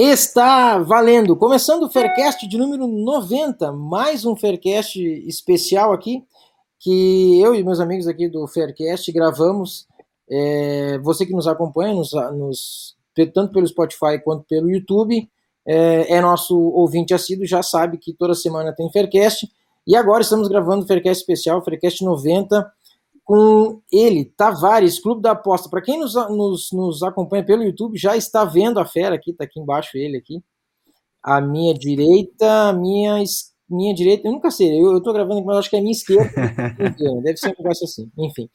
Está valendo! Começando o Faircast de número 90, mais um Faircast especial aqui, que eu e meus amigos aqui do Faircast gravamos. É, você que nos acompanha, nos, nos, tanto pelo Spotify quanto pelo YouTube, é, é, nosso ouvinte assíduo, já sabe que toda semana tem Faircast. E agora estamos gravando o Faircast especial, Faircast 90, com ele, Tavares, Clube da Aposta. Para quem nos, nos, nos, acompanha pelo YouTube, já está vendo a fera aqui, está aqui embaixo ele aqui. A minha direita, a minha, minha direita, eu nunca sei, eu, estou gravando, mas acho que é a minha esquerda. Deve ser um negócio assim, enfim.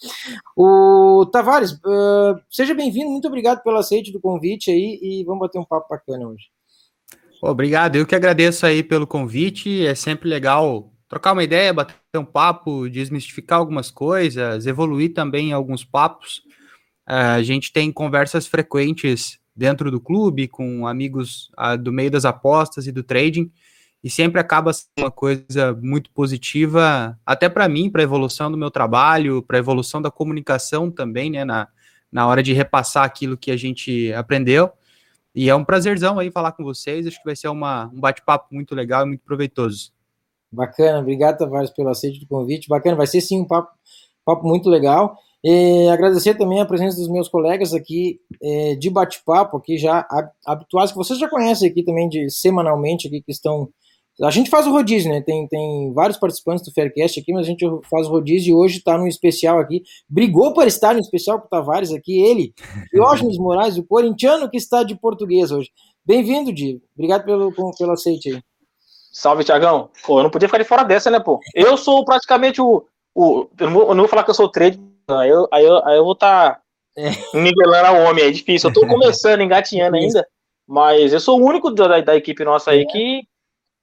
O Tavares, uh, seja bem-vindo, muito obrigado pelo aceite do convite aí e vamos bater um papo bacana hoje. Obrigado, eu que agradeço aí pelo convite, é sempre legal trocar uma ideia, bater um papo, desmistificar algumas coisas, evoluir também alguns papos. Uh, a gente tem conversas frequentes dentro do clube com amigos uh, do meio das apostas e do trading e sempre acaba sendo uma coisa muito positiva, até para mim, para a evolução do meu trabalho, para a evolução da comunicação também, né, na, na hora de repassar aquilo que a gente aprendeu. E é um prazerzão aí falar com vocês, acho que vai ser uma, um bate-papo muito legal e muito proveitoso. Bacana, obrigado, Tavares, pelo aceite do convite. Bacana, vai ser sim um papo, papo muito legal. E agradecer também a presença dos meus colegas aqui é, de bate-papo, aqui já habituados, que vocês já conhecem aqui também de semanalmente, aqui que estão. A gente faz o rodízio, né? Tem, tem vários participantes do Faircast aqui, mas a gente faz o rodízio e hoje está no especial aqui. Brigou para estar no especial com o Tavares aqui, ele, Diógenes Moraes, o corintiano que está de português hoje. Bem-vindo, Di. Obrigado pelo, pelo aceite aí. Salve, Tiagão. Pô, eu não podia ficar de fora dessa, né, pô? Eu sou praticamente o. o eu, não vou, eu não vou falar que eu sou trade, aí eu, aí eu, aí eu vou estar tá é. nivelando a homem, é difícil. Eu tô começando, engatinhando ainda, mas eu sou o único da, da equipe nossa aí que,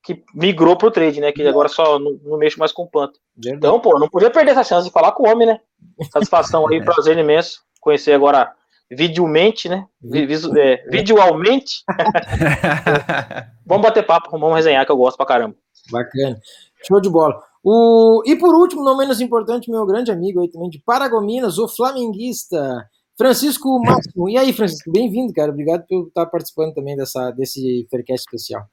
que migrou pro trade, né? Que agora só não, não mexo mais com planta. Então, pô, não podia perder essa chance de falar com o homem, né? Satisfação aí, prazer imenso. Conhecer agora videomente, né? Visu, é, videoalmente. vamos bater papo, vamos resenhar, que eu gosto pra caramba. Bacana. Show de bola. O... E por último, não menos importante, meu grande amigo aí também de Paragominas, o flamenguista, Francisco Máximo. E aí, Francisco, bem-vindo, cara. Obrigado por estar participando também dessa, desse Faircast especial.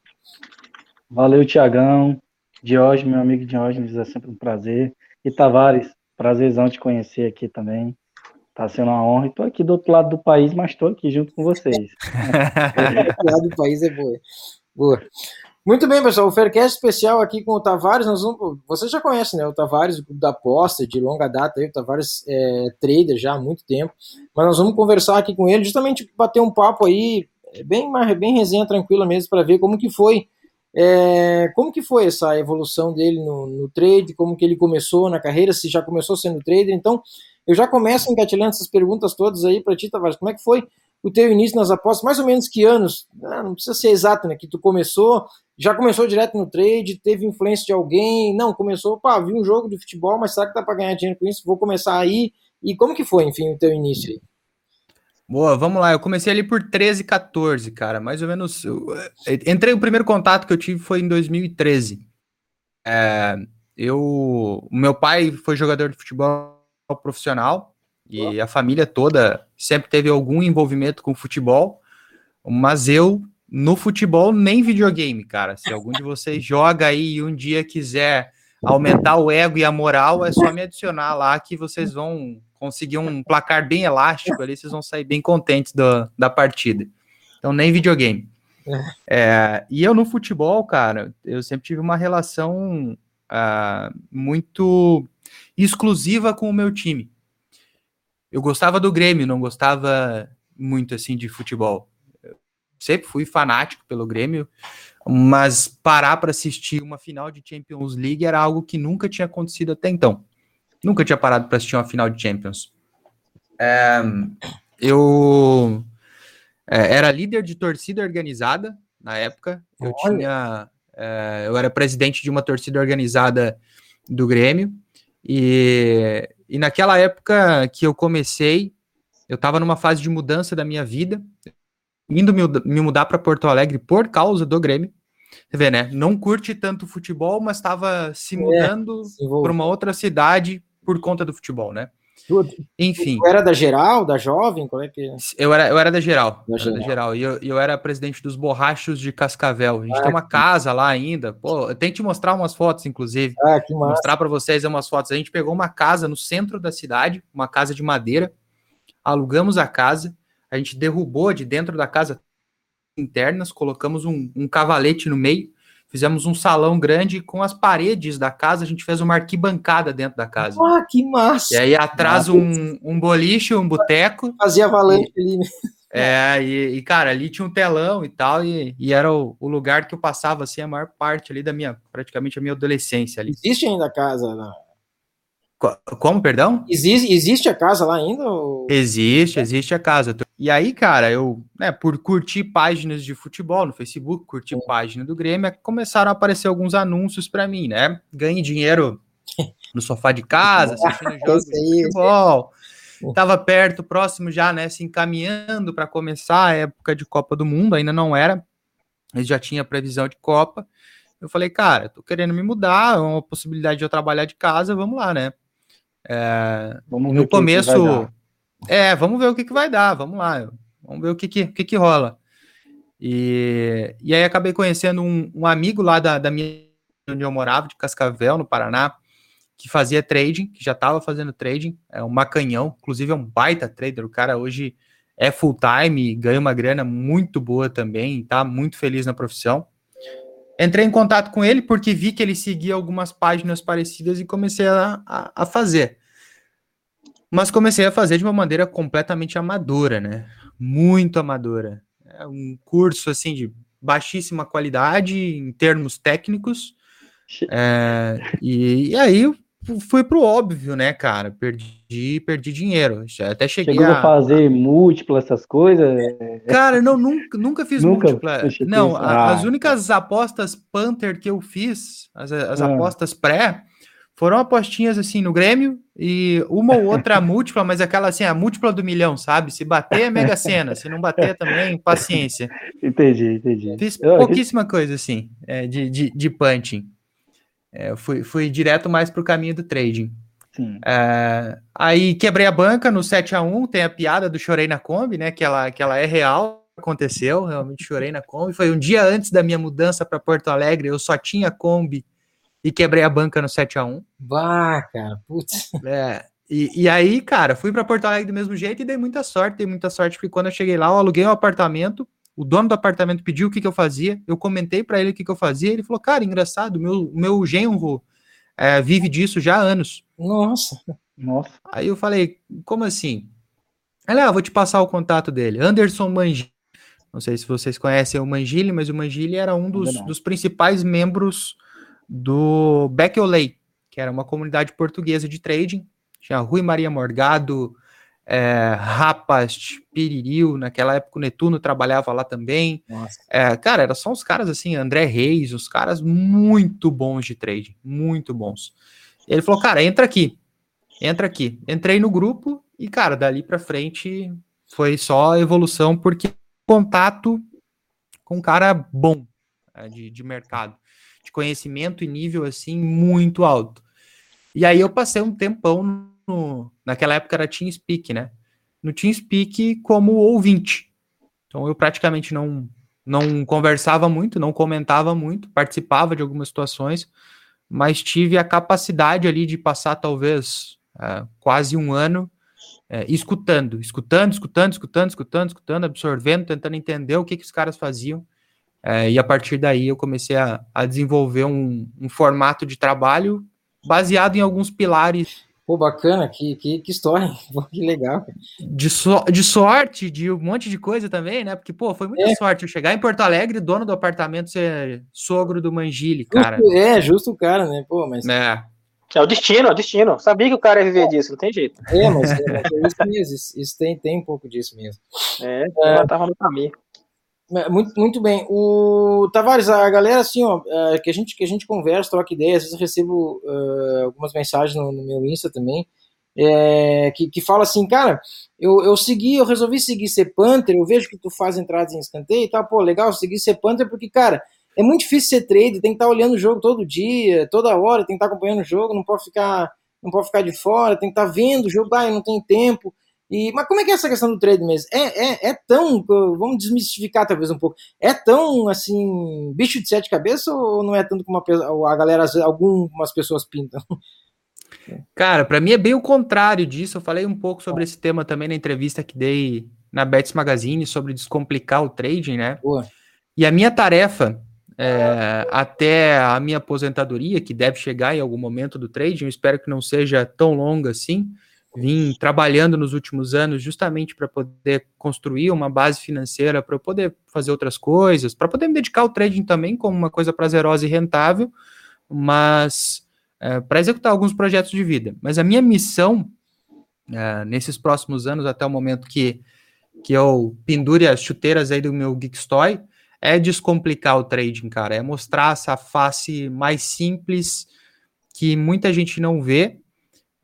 Valeu, Tiagão. Diógenes, meu amigo Diógenes, é sempre um prazer. E Tavares, prazerzão te conhecer aqui também. Tá sendo uma honra. Estou aqui do outro lado do país, mas estou aqui junto com vocês. o outro lado do país é boa. boa. Muito bem, pessoal. O Faircast especial aqui com o Tavares. Nós vamos, vocês já conhecem, né? O Tavares da aposta de longa data. Aí, o Tavares é trader já há muito tempo. Mas nós vamos conversar aqui com ele, justamente bater um papo aí, é bem, bem resenha tranquila mesmo, para ver como que foi. É, como que foi essa evolução dele no, no trade, como que ele começou na carreira, se já começou sendo trader, então eu já começo engatilhando essas perguntas todas aí para ti, Tavares. Como é que foi o teu início nas apostas? Mais ou menos que anos? Ah, não precisa ser exato, né? Que tu começou, já começou direto no trade, teve influência de alguém? Não, começou, pá, vi um jogo de futebol, mas será que dá para ganhar dinheiro com isso? Vou começar aí. E como que foi, enfim, o teu início aí? Boa, vamos lá. Eu comecei ali por 13, 14, cara. Mais ou menos. Eu, eh, entrei, o primeiro contato que eu tive foi em 2013. É, eu. Meu pai foi jogador de futebol profissional e a família toda sempre teve algum envolvimento com futebol, mas eu no futebol nem videogame, cara. Se algum de vocês joga aí e um dia quiser aumentar o ego e a moral, é só me adicionar lá que vocês vão conseguir um placar bem elástico ali, vocês vão sair bem contentes do, da partida. Então nem videogame. É, e eu no futebol, cara, eu sempre tive uma relação uh, muito exclusiva com o meu time. Eu gostava do Grêmio, não gostava muito assim de futebol. Eu sempre fui fanático pelo Grêmio, mas parar para assistir uma final de Champions League era algo que nunca tinha acontecido até então. Nunca tinha parado para assistir uma final de Champions. É, eu é, era líder de torcida organizada na época. Eu Olha. tinha. é, eu era presidente de uma torcida organizada do Grêmio. E, e naquela época que eu comecei, eu estava numa fase de mudança da minha vida, indo me, me mudar para Porto Alegre por causa do Grêmio. Você vê, né? Não curte tanto futebol, mas estava se mudando se envolveu. para uma outra cidade por conta do futebol, né? Tu, Enfim. tu era da geral, da jovem? Como é que. Eu era, eu era da geral. Da era da geral. geral. E eu, eu era presidente dos Borrachos de Cascavel. A gente Ah, tem uma casa lá ainda. Pô, eu tenho que te mostrar umas fotos, inclusive. Ah, que massa. Mostrar para vocês umas fotos. A gente pegou uma casa no centro da cidade, uma casa de madeira. Alugamos a casa. A gente derrubou de dentro da casa internas, colocamos um, um cavalete no meio. Fizemos um salão grande com as paredes da casa. A gente fez uma arquibancada dentro da casa. Ah, que massa. E aí atrás um, um boliche, um boteco. Fazia avalanche ali. né? É, e, e, cara, ali tinha um telão e tal, e, e era o, o lugar que eu passava, assim, a maior parte ali da minha, praticamente a minha adolescência ali. Existe ainda a casa lá? Co- Como, perdão? Existe, existe a casa lá ainda? ou- Existe, existe a casa. E aí, cara, eu, né, por curtir páginas de futebol no Facebook, curtir página do Grêmio, começaram a aparecer alguns anúncios pra mim, né? Ganhe dinheiro no sofá de casa, assistindo jogos de futebol. Tava perto, próximo já, né, se encaminhando para começar a época de Copa do Mundo, ainda não era, mas já tinha previsão de Copa. Eu falei, cara, tô querendo me mudar, é uma possibilidade de eu trabalhar de casa, vamos lá, né? É, Vamos ver no começo, é, vamos ver o que, que vai dar, vamos lá, vamos ver o que, que, o que, que rola. E, e aí acabei conhecendo um, um amigo lá da, da minha onde eu morava, de Cascavel, no Paraná, que fazia trading, que já estava fazendo trading, é um macanhão, inclusive é um baita trader, o cara hoje é full time, ganha uma grana muito boa também, tá muito feliz na profissão. Entrei em contato com ele porque vi que ele seguia algumas páginas parecidas e comecei a, a, a fazer. Mas comecei a fazer de uma maneira completamente amadora, né? Muito amadora. É um curso assim de baixíssima qualidade em termos técnicos. É, e, e aí fui pro óbvio, né, cara? Perdi, perdi dinheiro. Até cheguei Chegou a a, fazer múltipla essas coisas? Cara, não, nunca, nunca fiz Nunca múltipla. Não, a- Ah, as únicas apostas Panther que eu fiz, as, as Ah. apostas pré, foram apostinhas assim no Grêmio e uma ou outra múltipla, mas aquela assim, a múltipla do milhão, sabe? Se bater é mega cena, se não bater também, paciência. Entendi, entendi. Fiz pouquíssima coisa assim, é, de, de, de punching. É, eu fui, fui direto mais pro caminho do trading. É, aí quebrei a banca no 7 a 1 tem a piada do chorei na Kombi, né? Que ela, que ela é real, aconteceu, realmente chorei na Kombi. Foi um dia antes da minha mudança para Porto Alegre, eu só tinha Kombi e quebrei a banca no 7 a 1 Bah, cara, putz. É, e, e aí, cara, fui para Porto Alegre do mesmo jeito e dei muita sorte, dei muita sorte, porque quando eu cheguei lá, eu aluguei um apartamento, o dono do apartamento pediu o que, que eu fazia, eu comentei para ele o que, que eu fazia, ele falou, cara, engraçado, meu, meu genro é, vive disso já há anos. Nossa. Nossa. Aí eu falei, como assim? Ele, ah, vou te passar o contato dele. Anderson Mangili. Não sei se vocês conhecem o Mangili, mas o Mangili era um dos, dos principais membros do Beckley, que era uma comunidade portuguesa de trading. Tinha Rui Maria Morgado, é, Rapas, Piriril, naquela época o Netuno trabalhava lá também. É, cara, eram só uns caras assim, André Reis, uns caras muito bons de trading, muito bons. Ele falou, cara, entra aqui, entra aqui. Entrei no grupo e, cara, dali pra frente foi só evolução, porque contato com um cara bom é, de, de mercado, de conhecimento e nível assim muito alto. E aí eu passei um tempão no, naquela época era TeamSpeak, né? No TeamSpeak como ouvinte. Então eu praticamente não não conversava muito, não comentava muito, participava de algumas situações, mas tive a capacidade ali de passar talvez é, quase um ano é, escutando, escutando, escutando, escutando, escutando, escutando, absorvendo, tentando entender o que, que os caras faziam. É, e a partir daí eu comecei a, a desenvolver um, um formato de trabalho baseado em alguns pilares Pô, bacana, que, que, que história. Que legal. cara. de, so- de sorte, de um monte de coisa também, né? Porque, pô, foi muita É. sorte eu chegar em Porto Alegre, dono do apartamento ser sogro do Mangili, cara. Justo- é, justo o cara, né? Pô, mas É. É o destino, é o destino. Sabia que o cara ia viver disso, não tem jeito. É, mas, é, mas é isso mesmo, isso, isso tem, tem um pouco disso mesmo. É, ela tava no caminho. É, Muito, muito bem. O Tavares, a galera, assim, ó, é, que a gente, que a gente conversa, troca ideias, às vezes eu recebo é, algumas mensagens no, no meu Insta também, é, que, que fala assim, cara, eu, eu segui, eu resolvi seguir ser Panther, eu vejo que tu faz entradas em escanteio e tal, pô, legal, seguir ser Panther, porque, cara, é muito difícil ser trade, tem que estar olhando o jogo todo dia, toda hora, tem que estar acompanhando o jogo, não pode ficar, não pode ficar de fora, tem que estar vendo o jogo, ah, eu não tenho tempo. E, mas como é que é essa questão do trade mesmo? É, é, é tão, vamos desmistificar talvez um pouco, é tão, assim, bicho de sete cabeças ou não é tanto como a, a galera, algumas pessoas pintam? Cara, para mim é bem o contrário disso. Eu falei um pouco sobre esse tema também na entrevista que dei na Bets Magazine sobre descomplicar o trading, né? Boa. E a minha tarefa é, até a minha aposentadoria, que deve chegar em algum momento do trading, eu espero que não seja tão longa assim. Vim trabalhando nos últimos anos justamente para poder construir uma base financeira, para eu poder fazer outras coisas, para poder me dedicar ao trading também como uma coisa prazerosa e rentável, mas é, para executar alguns projetos de vida. Mas a minha missão é, nesses próximos anos, até o momento que, que eu pendure as chuteiras aí do meu Geekstoy, é descomplicar o trading, cara. É mostrar essa face mais simples que muita gente não vê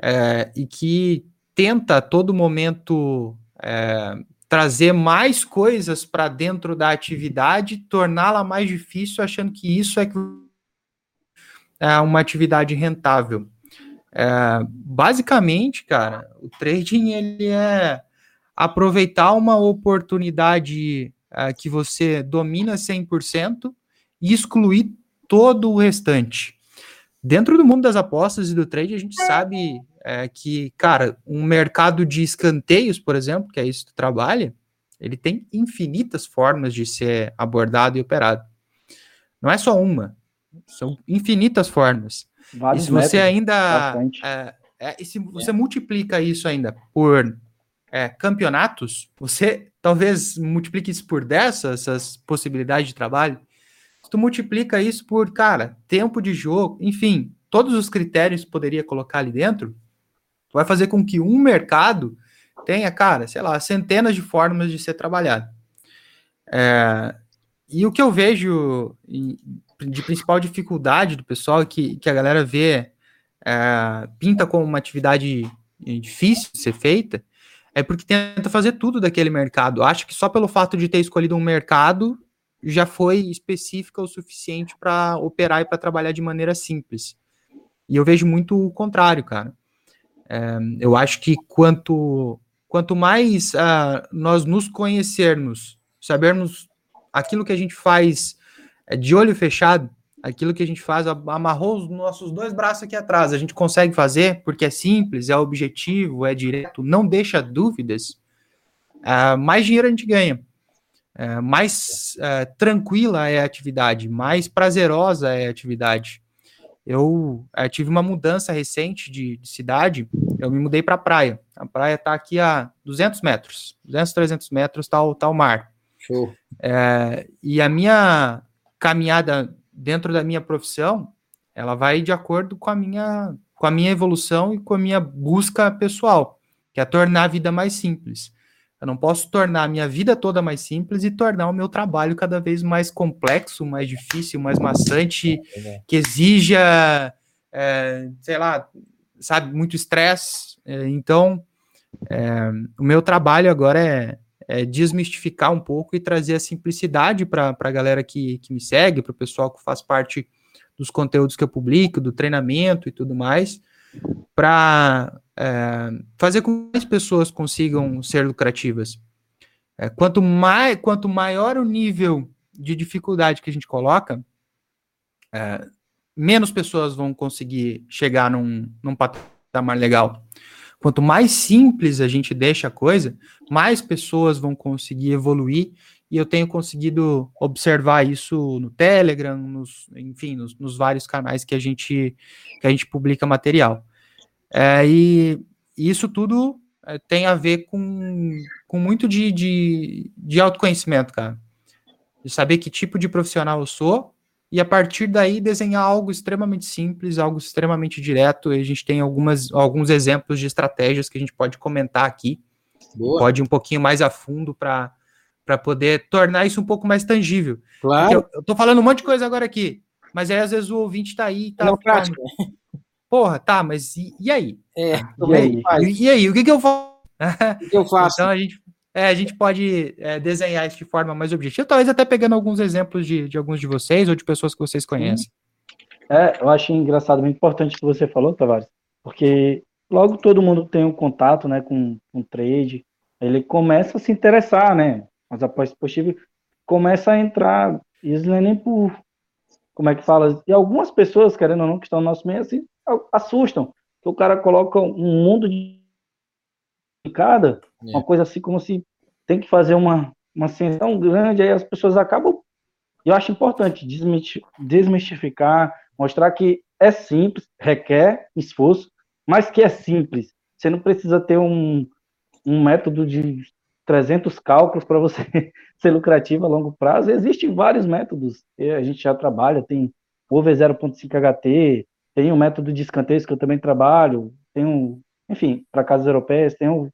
é, e que tenta a todo momento é, trazer mais coisas para dentro da atividade, torná-la mais difícil, achando que isso é, é uma atividade rentável. É, basicamente, cara, o trading ele é aproveitar uma oportunidade uh, que você domina 100% e excluir todo o restante. Dentro do mundo das apostas e do trade, a gente sabe é, que, cara, um mercado de escanteios, por exemplo, que é isso que tu trabalha, ele tem infinitas formas de ser abordado e operado. Não é só uma, são infinitas formas. Vários e se você ainda. É, é, e se você multiplica isso ainda por é, campeonatos, você talvez multiplique isso por 10, essas possibilidades de trabalho. Se tu multiplica isso por, cara, tempo de jogo, enfim, todos os critérios que poderia colocar ali dentro, vai fazer com que um mercado tenha, cara, sei lá, centenas de formas de ser trabalhado. É, e o que eu vejo de principal dificuldade do pessoal, que, que a galera vê, é, pinta como uma atividade difícil de ser feita, é porque tenta fazer tudo daquele mercado. Acho que só pelo fato de ter escolhido um mercado já foi específica o suficiente para operar e para trabalhar de maneira simples. E eu vejo muito o contrário, cara. É, eu acho que quanto, quanto mais uh, nós nos conhecermos, sabermos aquilo que a gente faz é, de olho fechado, aquilo que a gente faz, amarrou os nossos dois braços aqui atrás, a gente consegue fazer porque é simples, é objetivo, é direto, não deixa dúvidas, uh, mais dinheiro a gente ganha. Uh, mais tranquila é a atividade, mais prazerosa é a atividade. Eu tive uma mudança recente de, de cidade, eu me mudei para a praia. A praia está aqui a 200 metros, 200, 300 metros está o, tá o mar. Show. É, e a minha caminhada dentro da minha profissão, ela vai de acordo com a minha com a minha evolução e com a minha busca pessoal, que é tornar a vida mais simples. Eu não posso tornar a minha vida toda mais simples e tornar o meu trabalho cada vez mais complexo, mais difícil, mais maçante, que exija, é, sei lá, sabe, muito estresse. É, então, é, o meu trabalho agora é, é, desmistificar um pouco e trazer a simplicidade para a galera que, que me segue, para o pessoal que faz parte dos conteúdos que eu publico, do treinamento e tudo mais, para é, fazer com que as pessoas consigam ser lucrativas. É, quanto, mais, quanto maior o nível de dificuldade que a gente coloca, é, menos pessoas vão conseguir chegar num, num patamar legal. Quanto mais simples a gente deixa a coisa, mais pessoas vão conseguir evoluir. E eu tenho conseguido observar isso no Telegram, nos, enfim, nos, nos vários canais que a gente, que a gente publica material. É, e, isso tudo é, tem a ver com, com muito de, de, de autoconhecimento, cara. De saber que tipo de profissional eu sou e a partir daí desenhar algo extremamente simples, algo extremamente direto. E a gente tem algumas, alguns exemplos de estratégias que a gente pode comentar aqui. Boa. Pode ir um pouquinho mais a fundo para poder tornar isso um pouco mais tangível. Claro. Eu, eu tô falando um monte de coisa agora aqui, mas aí às vezes o ouvinte tá aí. Tá, Não, prática. Porra, tá, mas e, e aí? É, e aí? E, e, aí? O que, que eu faço? O que eu faço? então a gente é, a gente pode é, desenhar isso de forma mais objetiva, talvez até pegando alguns exemplos de, de alguns de vocês ou de pessoas que vocês conhecem. É, eu acho engraçado, muito importante o que você falou, Tavares, porque logo todo mundo tem um contato né, com, com trade, ele começa a se interessar, né? Mas após possível, começa a entrar, isso não é nem por, como é que fala, e algumas pessoas, querendo ou não, que estão no nosso meio, assim, assustam, que o cara coloca um mundo de cada, é. uma coisa assim como se tem que fazer uma, uma ascensão grande, aí as pessoas acabam. Eu acho importante desmistificar, mostrar que é simples, requer esforço, mas que é simples. Você não precisa ter um, um método de 300 cálculos para você ser lucrativo a longo prazo. Existem vários métodos. A gente já trabalha, tem over 0.5 HT, tem o um método de escanteios que eu também trabalho, tem um, enfim, para casas europeias, tem um,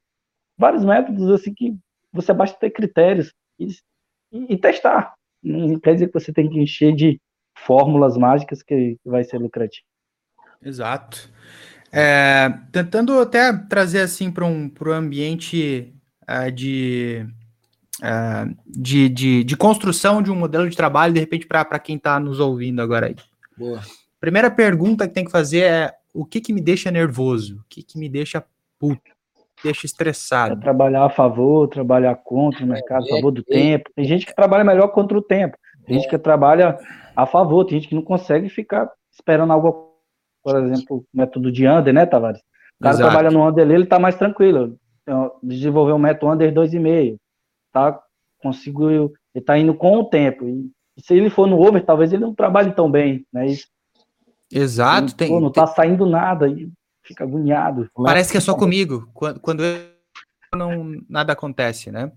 vários métodos assim que você basta ter critérios e, e, e, testar. Não quer dizer que você tem que encher de fórmulas mágicas que, que vai ser lucrativo. Exato. É, tentando até trazer assim para um, um ambiente uh, de, uh, de, de, de, construção de um modelo de trabalho, de repente, para quem está nos ouvindo agora aí. Boa. Primeira pergunta que tem que fazer é o que, que me deixa nervoso? O que, que me deixa puto? deixa estressado. É trabalhar a favor, trabalhar contra o mercado, a favor do é, tempo. Tem gente que trabalha melhor contra o tempo. Tem gente que trabalha a favor, tem gente que não consegue ficar esperando algo, por exemplo, o método de under, né, Tavares? O cara Exato. trabalha no under, ele tá mais tranquilo. Então, desenvolveu um método under 2,5. Tá, conseguiu, ele tá indo com o tempo. E se ele for no over, talvez ele não trabalhe tão bem, né? Isso, Exato, não, tem. Pô, não tá saindo nada. E fica agoniado. Parece que é só comigo. Quando, quando eu não nada acontece, né?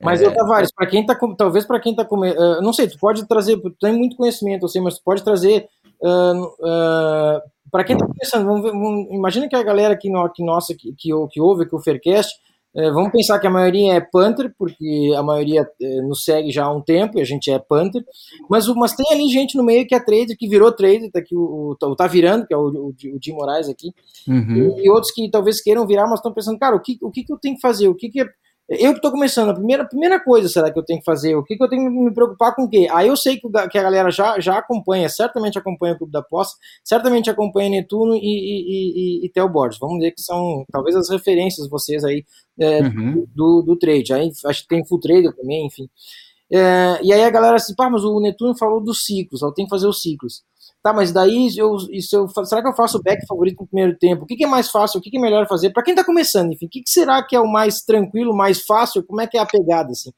Mas é... eu, Tavares, para quem tá talvez para quem tá com, uh, não sei, tu pode trazer, tu tem muito conhecimento, assim, mas tu pode trazer uh, uh, para quem tá começando, vamos ver, vamos, imagina que a galera aqui, no, aqui nossa que, que, que ouve aqui o Faircast, é, vamos pensar que a maioria é Panther, porque a maioria é, nos segue já há um tempo e a gente é Panther, mas, mas tem ali gente no meio que é trader, que virou trader, tá, aqui, o, o, tá virando, que é o, o, o Jim Moraes aqui, uhum. e, e, outros que talvez queiram virar, mas estão pensando, cara, o que, o que, que eu tenho que fazer? O que, que eu que estou começando, a primeira, primeira coisa será que eu tenho que fazer? O que, que eu tenho que me preocupar com o quê? Aí eu sei que, que a galera já, já acompanha, certamente acompanha o Clube da Posse, certamente acompanha Netuno e, e, e, e Theo Borges. Vamos dizer que são talvez as referências vocês aí é, uhum. do, do trade. Aí acho que tem Full Trader também, enfim. É, e aí a galera assim, pá, mas o Netuno falou dos ciclos, eu tenho que fazer os ciclos. Tá, mas daí eu, isso eu, será que eu faço o back favorito no primeiro tempo? O que, que é mais fácil? O que, que é melhor fazer? Para quem tá começando, enfim, o que, que, será que é o mais tranquilo, mais fácil? Como é que é a pegada, assim?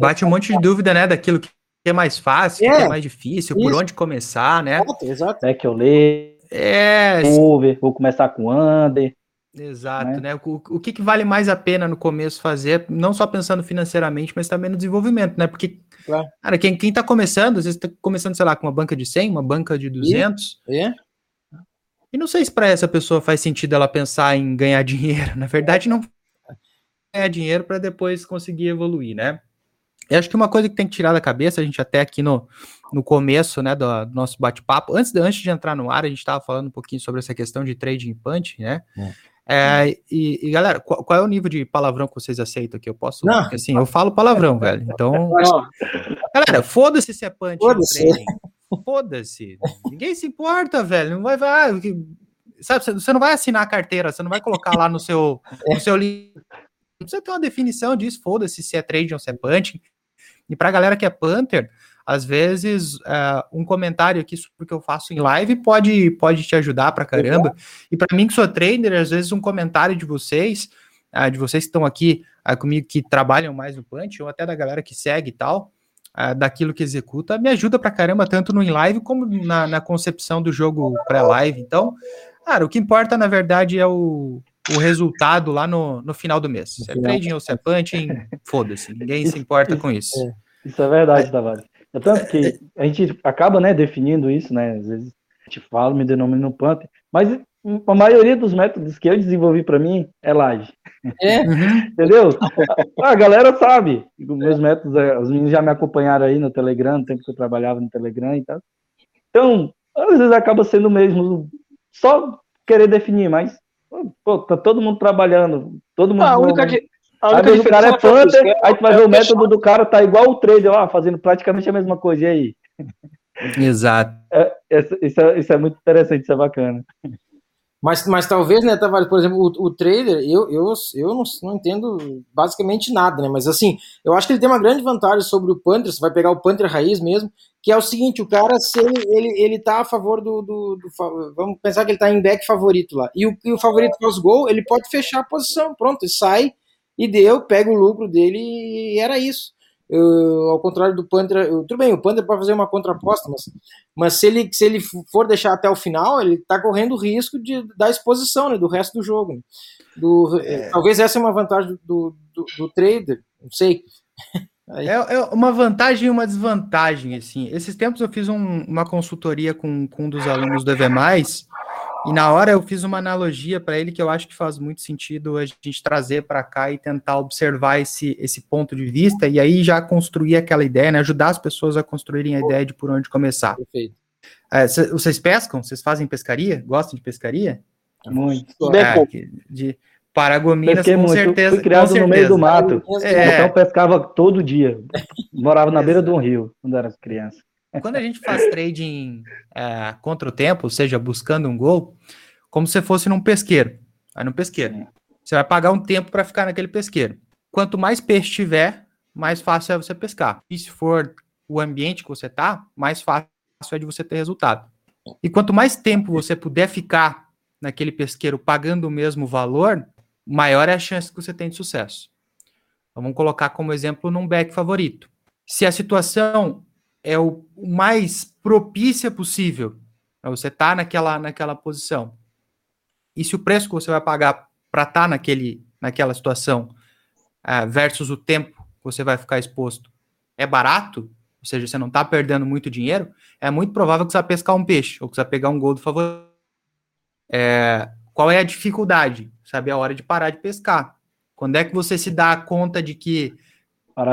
Bate um monte de dúvida, né, daquilo que é mais fácil, é, que é mais difícil, isso. por onde começar, né? Exato, exato. É que eu leio. É. Over, vou começar com under. Exato, né? né? O, o que, que, vale mais a pena no começo fazer, não só pensando financeiramente, mas também no desenvolvimento, né? Porque, claro. cara, quem, quem tá começando, às vezes tá começando, sei lá, com uma banca de 100, uma banca de 200. E, é? e não sei se para essa pessoa faz sentido ela pensar em ganhar dinheiro. Na verdade, não ganhar dinheiro para depois conseguir evoluir, né? Eu acho que uma coisa que tem que tirar da cabeça, a gente até aqui no, no começo né, do, do nosso bate-papo, antes de, antes de entrar no ar, a gente estava falando um pouquinho sobre essa questão de trading punch, né? É. É, e, e, galera, qual, qual, é o nível de palavrão que vocês aceitam aqui? Eu posso. Não. Porque, assim, eu falo palavrão, velho. Então. Galera, foda-se se é punch. Foda-se. Foda-se. Ninguém se importa, velho. Não vai. vai sabe, você não vai assinar a carteira, você não vai colocar lá no seu, no seu. Não precisa ter uma definição disso, foda-se se é trade ou se é punch. E pra galera que é punter, às vezes uh, um comentário aqui sobre o que eu faço em live pode, pode te ajudar pra caramba. E para mim que sou trader, às vezes um comentário de vocês, uh, de vocês que estão aqui uh, comigo que trabalham mais no punch, ou até da galera que segue e tal, daquilo que executa, me ajuda pra caramba, tanto no in live como na, na concepção do jogo pré-live. Então, cara, o que importa na verdade é o, o resultado lá no, no final do mês. Se é trading ou se é punching, foda-se, ninguém se importa com isso. É, isso é verdade, Tavares. Tanto que a gente acaba, né, definindo isso, né? Às vezes a gente fala, me denomina Panther, mas a maioria dos métodos que eu desenvolvi para mim é live. É. Entendeu? A galera sabe. Meus métodos, é, os meninos já me acompanharam aí no Telegram, no tempo que eu trabalhava no Telegram e tal. Então, às vezes acaba sendo mesmo só querer definir, mas pô, tá todo mundo trabalhando, todo mundo. Ah, a única, a única vezes o cara é Panther, busquei aí tu vai ver é o método do cara, tá igual o trader lá, fazendo praticamente a mesma coisa. E aí? Exato. Isso, isso é, isso é muito interessante, isso é bacana. Mas, mas talvez, né, Tavares, por exemplo, o, o trader, eu, eu, eu não, não entendo basicamente nada, né? Mas assim, eu acho que ele tem uma grande vantagem sobre o Panther, você vai pegar o Panther raiz mesmo, que é o seguinte, o cara, se ele, ele, ele tá a favor do, do, do Vamos pensar que ele tá em back favorito lá. E o, e o favorito faz gol, ele pode fechar a posição. Pronto, ele sai e deu, pega o lucro dele e era isso. Eu, ao contrário do Panther, eu- tudo bem, o Panther pode fazer uma contraposta, mas, mas se, ele, se ele for deixar até o final, ele tá correndo o risco de, da exposição, né, do resto do jogo. né. Do, Talvez essa é uma vantagem do, do, do trader, não sei. É, é uma vantagem e uma desvantagem, assim. Esses tempos eu fiz um- uma consultoria com, com um dos alunos do EV+, e na hora eu fiz uma analogia para ele que eu acho que faz muito sentido a gente trazer para cá e tentar observar esse, esse ponto de vista, e aí já construir aquela ideia, né? Ajudar as pessoas a construírem a ideia de por onde começar. Perfeito. É, cê- vocês pescam? Vocês fazem pescaria? Gostam de pescaria? Muito. É, de Paragominas, Pesquei com muito. certeza. Fui criado com no meio do certeza. mato. É. Então pescava todo dia. Morava na beira de um rio quando era criança. Quando a gente faz trading é, contra o tempo, ou seja, buscando um gol, como se fosse num pesqueiro. Vai num pesqueiro. Você vai pagar um tempo para ficar naquele pesqueiro. Quanto mais peixe tiver, mais fácil é você pescar. E se for o ambiente que você tá, mais fácil é de você ter resultado. E quanto mais tempo você puder ficar naquele pesqueiro pagando o mesmo valor, maior é a chance que você tem de sucesso. Então, vamos colocar como exemplo num back favorito. Se a situação é o mais propícia possível, né, você tá naquela, naquela posição. E se o preço que você vai pagar para estar naquele, naquela situação ah, versus o tempo que você vai ficar exposto é barato, ou seja, você não está perdendo muito dinheiro, é muito provável que você vai pescar um peixe ou que você vai pegar um gol do favorito. É, qual é a dificuldade? Saber a hora de parar de pescar. Quando é que você se dá conta de que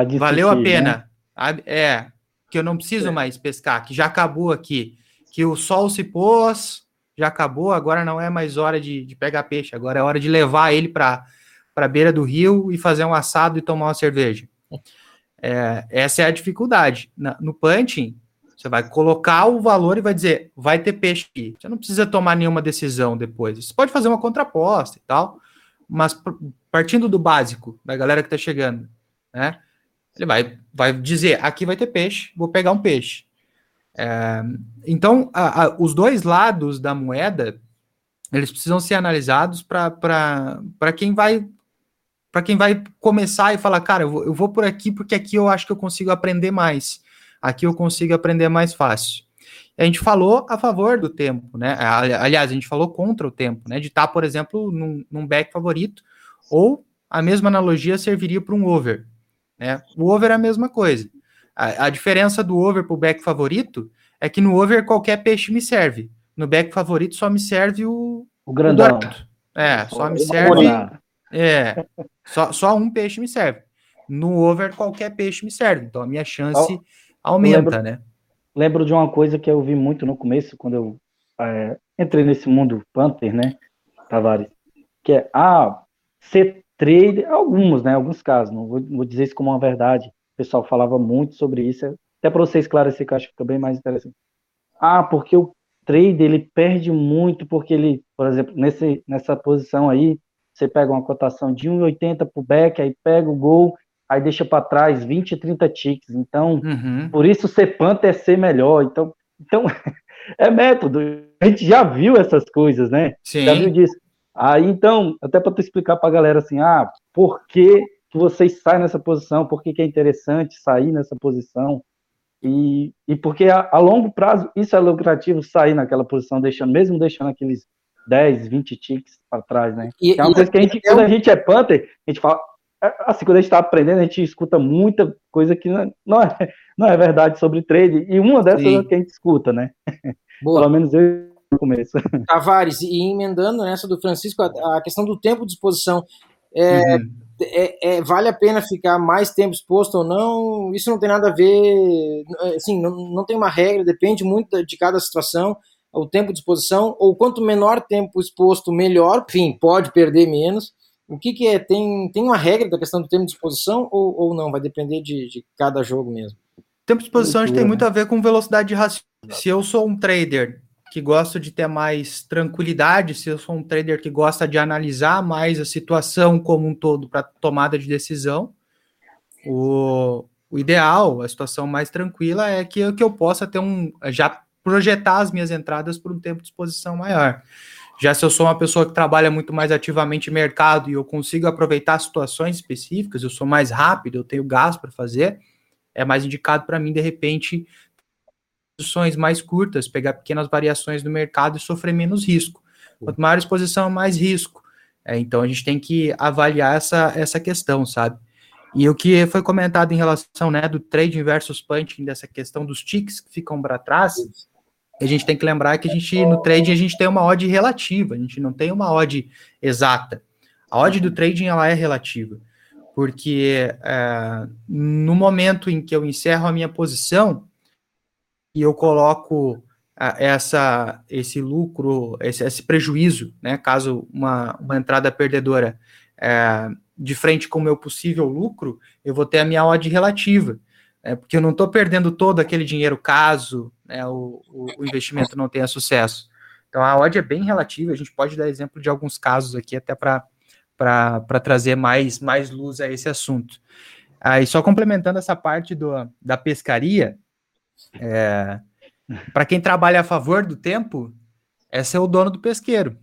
de valeu a insistir, né? pena? sabe? É, que eu não preciso mais pescar, que já acabou aqui, que o sol se pôs, já acabou, agora não é mais hora de, de pegar peixe, agora é hora de levar ele para a beira do rio e fazer um assado e tomar uma cerveja. É, essa é a dificuldade. Na- no punching, você vai colocar o valor e vai dizer, vai ter peixe aqui. Você não precisa tomar nenhuma decisão depois. Você pode fazer uma contraposta e tal, mas partindo do básico, da galera que está chegando, né? Ele vai, vai dizer, aqui vai ter peixe, vou pegar um peixe. É, então, a- a- os dois lados da moeda, eles precisam ser analisados para quem vai para quem vai começar e falar, cara, eu vou, eu vou por aqui porque aqui eu acho que eu consigo aprender mais. Aqui eu consigo aprender mais fácil. A gente falou a favor do tempo, né? Ali- Aliás, a gente falou contra o tempo, né? De estar, por exemplo, num, num back favorito, ou a mesma analogia serviria para um over. Né? O over é a mesma coisa. A, a diferença do over para o back favorito é que no over qualquer peixe me serve. No back favorito só me serve o, O o grandão. dourado. É, só me O serve. É, só, só um peixe me serve. No over, qualquer peixe me serve. Então a minha chance aumenta, lembro- né? Lembro de uma coisa que eu vi muito no começo, quando eu é, entrei nesse mundo Panther, né, Tavares? Que é, ah, ser trader, alguns, né, alguns casos, não vou, vou dizer isso como uma verdade, o pessoal falava muito sobre isso, até para você esclarecer que eu acho que fica bem mais interessante. Ah, porque o trader, ele perde muito, porque ele, por exemplo, nesse, nessa posição aí, você pega uma cotação de 1,80 para o back, aí pega o gol, aí deixa para trás 20, 30 ticks, então... Uhum. Por isso ser Panther é ser melhor. Então, então é método. A gente já viu essas coisas, né? Já viu Sim. disso. Aí então, até para tu explicar para a galera assim, ah, por que, que vocês saem nessa posição? Por que, que é interessante sair nessa posição? E, e porque a, a longo prazo isso é lucrativo sair naquela posição, deixando, mesmo deixando aqueles 10, 20 ticks para trás, né? E, é uma e- coisa que a gente, é quando a gente é Panther, a gente fala, assim, quando a gente está aprendendo, a gente escuta muita coisa que não é, não é verdade sobre trade, e uma dessas Sim. é que a gente escuta, né? Boa. Pelo menos eu no começo. Tavares, e emendando nessa do Francisco, a, a questão do tempo de exposição. É, uhum. é, é, vale a pena ficar mais tempo exposto ou não? Isso não tem nada a ver, assim, não, não tem uma regra, depende muito de cada situação, o tempo de exposição, ou quanto menor tempo exposto, melhor, enfim, pode perder menos. O que, que é? Tem, tem uma regra da questão do tempo de exposição ou, ou não? Vai depender de, de cada jogo mesmo. Tempo de exposição tem muito a ver com velocidade de raciocínio. Se eu sou um trader que gosta de ter mais tranquilidade, se eu sou um trader que gosta de analisar mais a situação como um todo para tomada de decisão, o, o, ideal, a situação mais tranquila é que, que eu possa ter um já projetar as minhas entradas por um tempo de exposição maior. Já se eu sou uma pessoa que trabalha muito mais ativamente mercado e eu consigo aproveitar situações específicas, eu sou mais rápido, eu tenho gás para fazer, é mais indicado para mim, de repente, posições mais curtas, pegar pequenas variações no mercado e sofrer menos risco. Quanto maior exposição, mais risco. É, então a gente tem que avaliar essa, essa questão, sabe? E o que foi comentado em relação né, do trading versus punching, dessa questão dos ticks que ficam para trás, a gente tem que lembrar que a gente no trading a gente tem uma odd relativa, a gente não tem uma odd exata. A odd do trading ela é relativa, porque é, no momento em que eu encerro a minha posição, e eu coloco essa, esse lucro, esse, esse, prejuízo, né, caso uma, uma entrada perdedora é, de frente com o meu possível lucro, eu vou ter a minha odd relativa, é, porque eu não estou perdendo todo aquele dinheiro caso né, o, o, investimento não tenha sucesso. Então a odd é bem relativa, a gente pode dar exemplo de alguns casos aqui até para trazer mais, mais luz a esse assunto. Aí só complementando essa parte do, da pescaria, é, para quem trabalha a favor do tempo, é ser o dono do pesqueiro.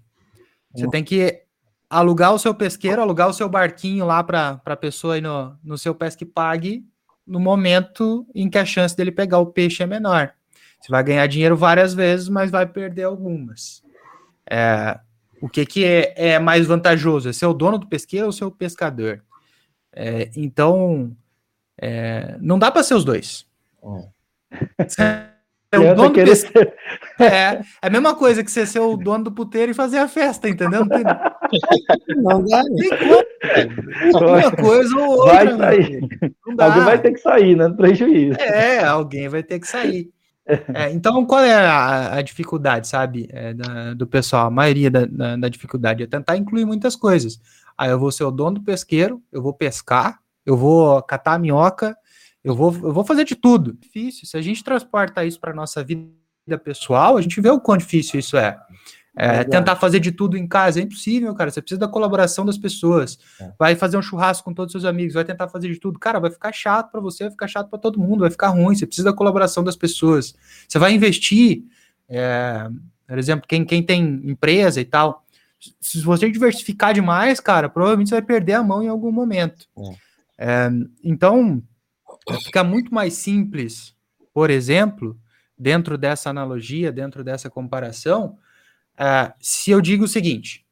Você tem que alugar o seu pesqueiro, alugar o seu barquinho lá para a pessoa aí no, no seu pesque pague no momento em que a chance dele pegar o peixe é menor. Você vai ganhar dinheiro várias vezes, mas vai perder algumas. É, o que, que é, é, mais vantajoso? É ser o dono do pesqueiro ou ser o pescador? É, então, é, não dá para ser os dois. É o dono do pesqueiro. É, é a mesma coisa que você ser o dono do puteiro e fazer a festa, entendeu? Não, tem... não dá. como. Uma coisa ou outra. Vai sair. Alguém vai ter que sair, né? Prejuízo. É, alguém vai ter que sair. É, então, qual é a, a dificuldade, sabe, é, da, do pessoal? A maioria da, da, da, dificuldade é tentar incluir muitas coisas. Aí eu vou ser o dono do pesqueiro, eu vou pescar, eu vou catar a minhoca, eu vou, eu vou fazer de tudo. Difícil. Se a gente transporta isso para nossa vida pessoal, a gente vê o quão difícil isso é. É, tentar fazer de tudo em casa é impossível, cara. Você precisa da colaboração das pessoas. É. Vai fazer um churrasco com todos os seus amigos, vai tentar fazer de tudo. Cara, vai ficar chato para você, vai ficar chato para todo mundo, vai ficar ruim. Você precisa da colaboração das pessoas. Você vai investir, é, por exemplo, quem, quem tem empresa e tal. Se você diversificar demais, cara, provavelmente você vai perder a mão em algum momento. É. É, então, fica muito mais simples, por exemplo, dentro dessa analogia, dentro dessa comparação Uh, se eu digo o seguinte,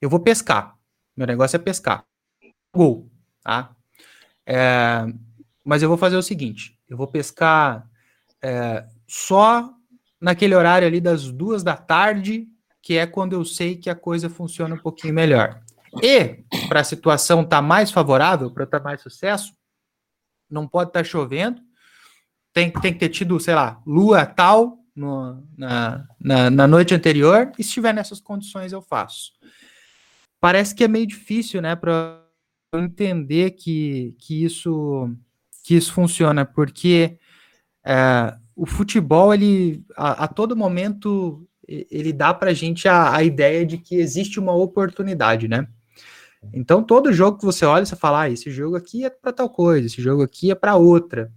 eu vou pescar, meu negócio é pescar, gol, tá? É, mas eu vou fazer o seguinte, eu vou pescar é, só naquele horário ali das duas da tarde, que é quando eu sei que a coisa funciona um pouquinho melhor. E, para a situação estar tá mais favorável, para ter mais sucesso, não pode estar tá chovendo, tem, tem que ter tido, sei lá, lua tal, no, na, na, na, noite anterior, e se estiver nessas condições eu faço. Parece que é meio difícil, né, para entender que, que, isso, que isso funciona, porque é, o futebol, ele a, a, todo momento, ele dá para a gente a, a ideia de que existe uma oportunidade, né? Então, todo jogo que você olha, você fala, ah, esse jogo aqui é para tal coisa, esse jogo aqui é para outra.